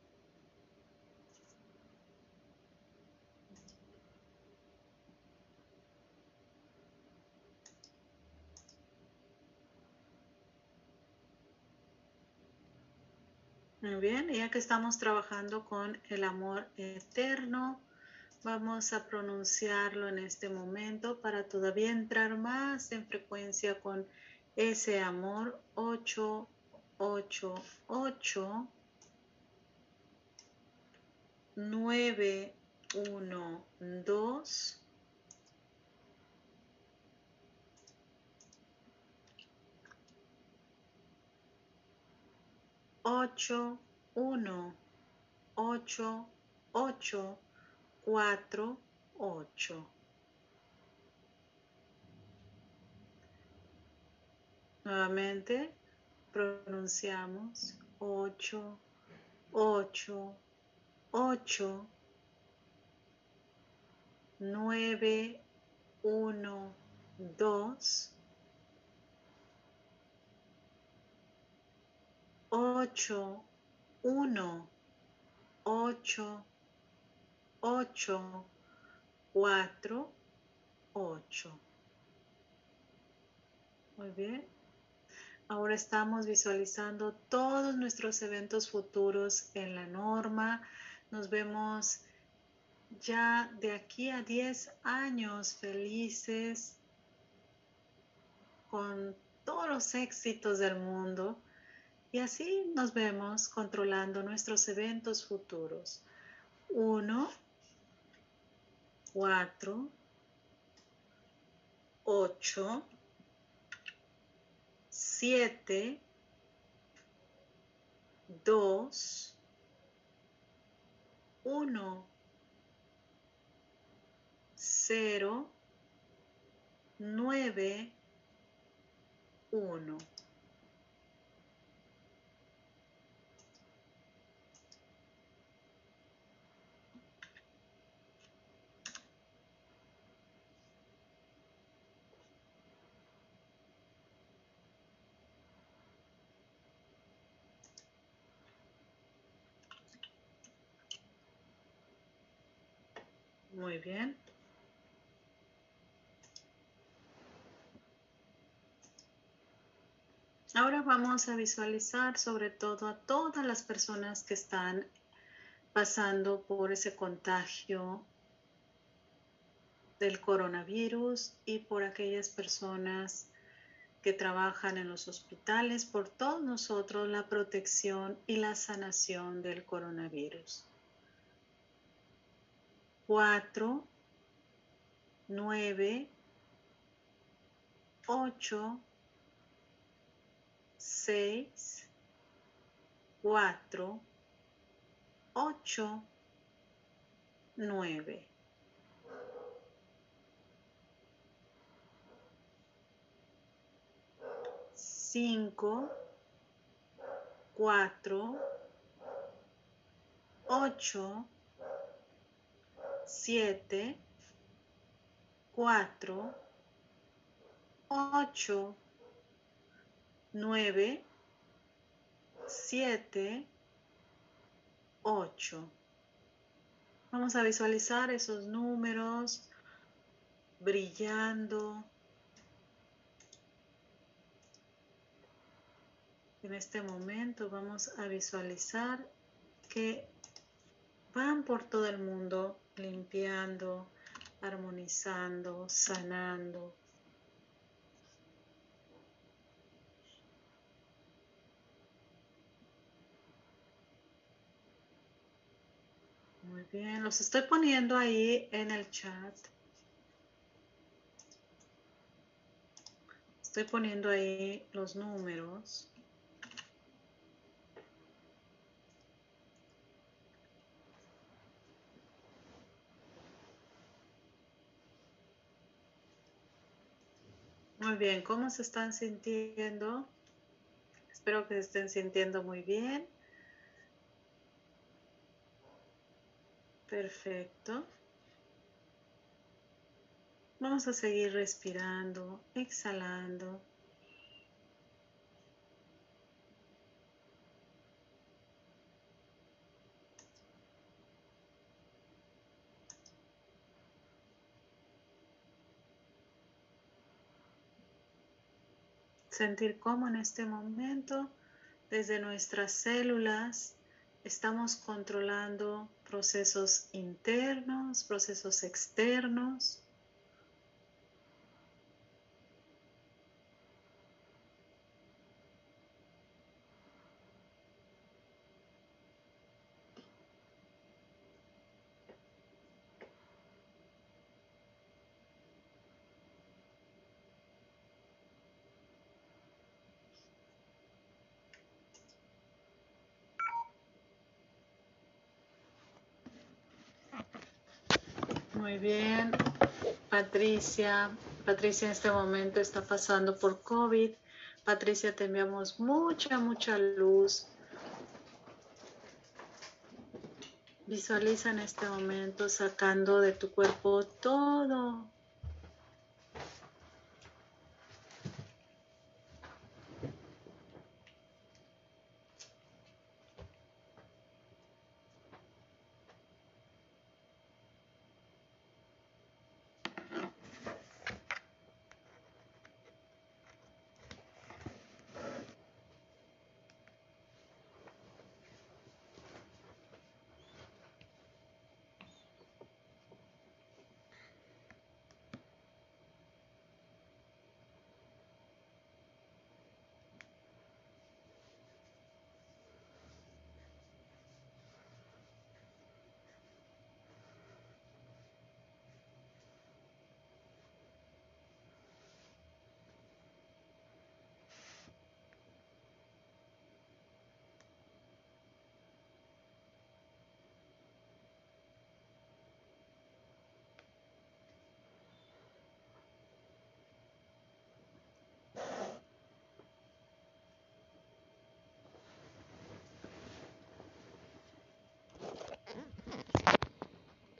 Muy bien, ya que estamos trabajando con el amor eterno, vamos a pronunciarlo en este momento para todavía entrar más en frecuencia con ese amor 888 912 ocho, uno, ocho, ocho, cuatro, ocho. Nuevamente pronunciamos ocho, ocho, ocho, nueve, uno, dos, ocho, uno, ocho, ocho, cuatro, ocho. Muy bien. Ahora estamos visualizando todos nuestros eventos futuros en la norma. Nos vemos ya de aquí a 10 años felices con todos los éxitos del mundo y así nos vemos controlando nuestros eventos futuros. 1, 4, 8, 7, 2, 1, 0, 9, 1. Bien. Ahora vamos a visualizar sobre todo a todas las personas que están pasando por ese contagio del coronavirus y por aquellas personas que trabajan en los hospitales, por todos nosotros la protección y la sanación del coronavirus cuatro, nueve, ocho, seis, cuatro, ocho, nueve. Cinco, cuatro, ocho, siete, cuatro, ocho, nueve, siete, ocho. Vamos a visualizar esos números brillando. En este momento vamos a visualizar que van por todo el mundo limpiando, armonizando, sanando. Muy bien, los estoy poniendo ahí en el chat. Estoy poniendo ahí los números. Muy bien, ¿cómo se están sintiendo? Espero que se estén sintiendo muy bien. Perfecto. Vamos a seguir respirando, exhalando. Sentir cómo en este momento desde nuestras células estamos controlando procesos internos, procesos externos. Muy bien. Patricia, Patricia en este momento está pasando por COVID. Patricia, te enviamos mucha, mucha luz. Visualiza en este momento sacando de tu cuerpo todo,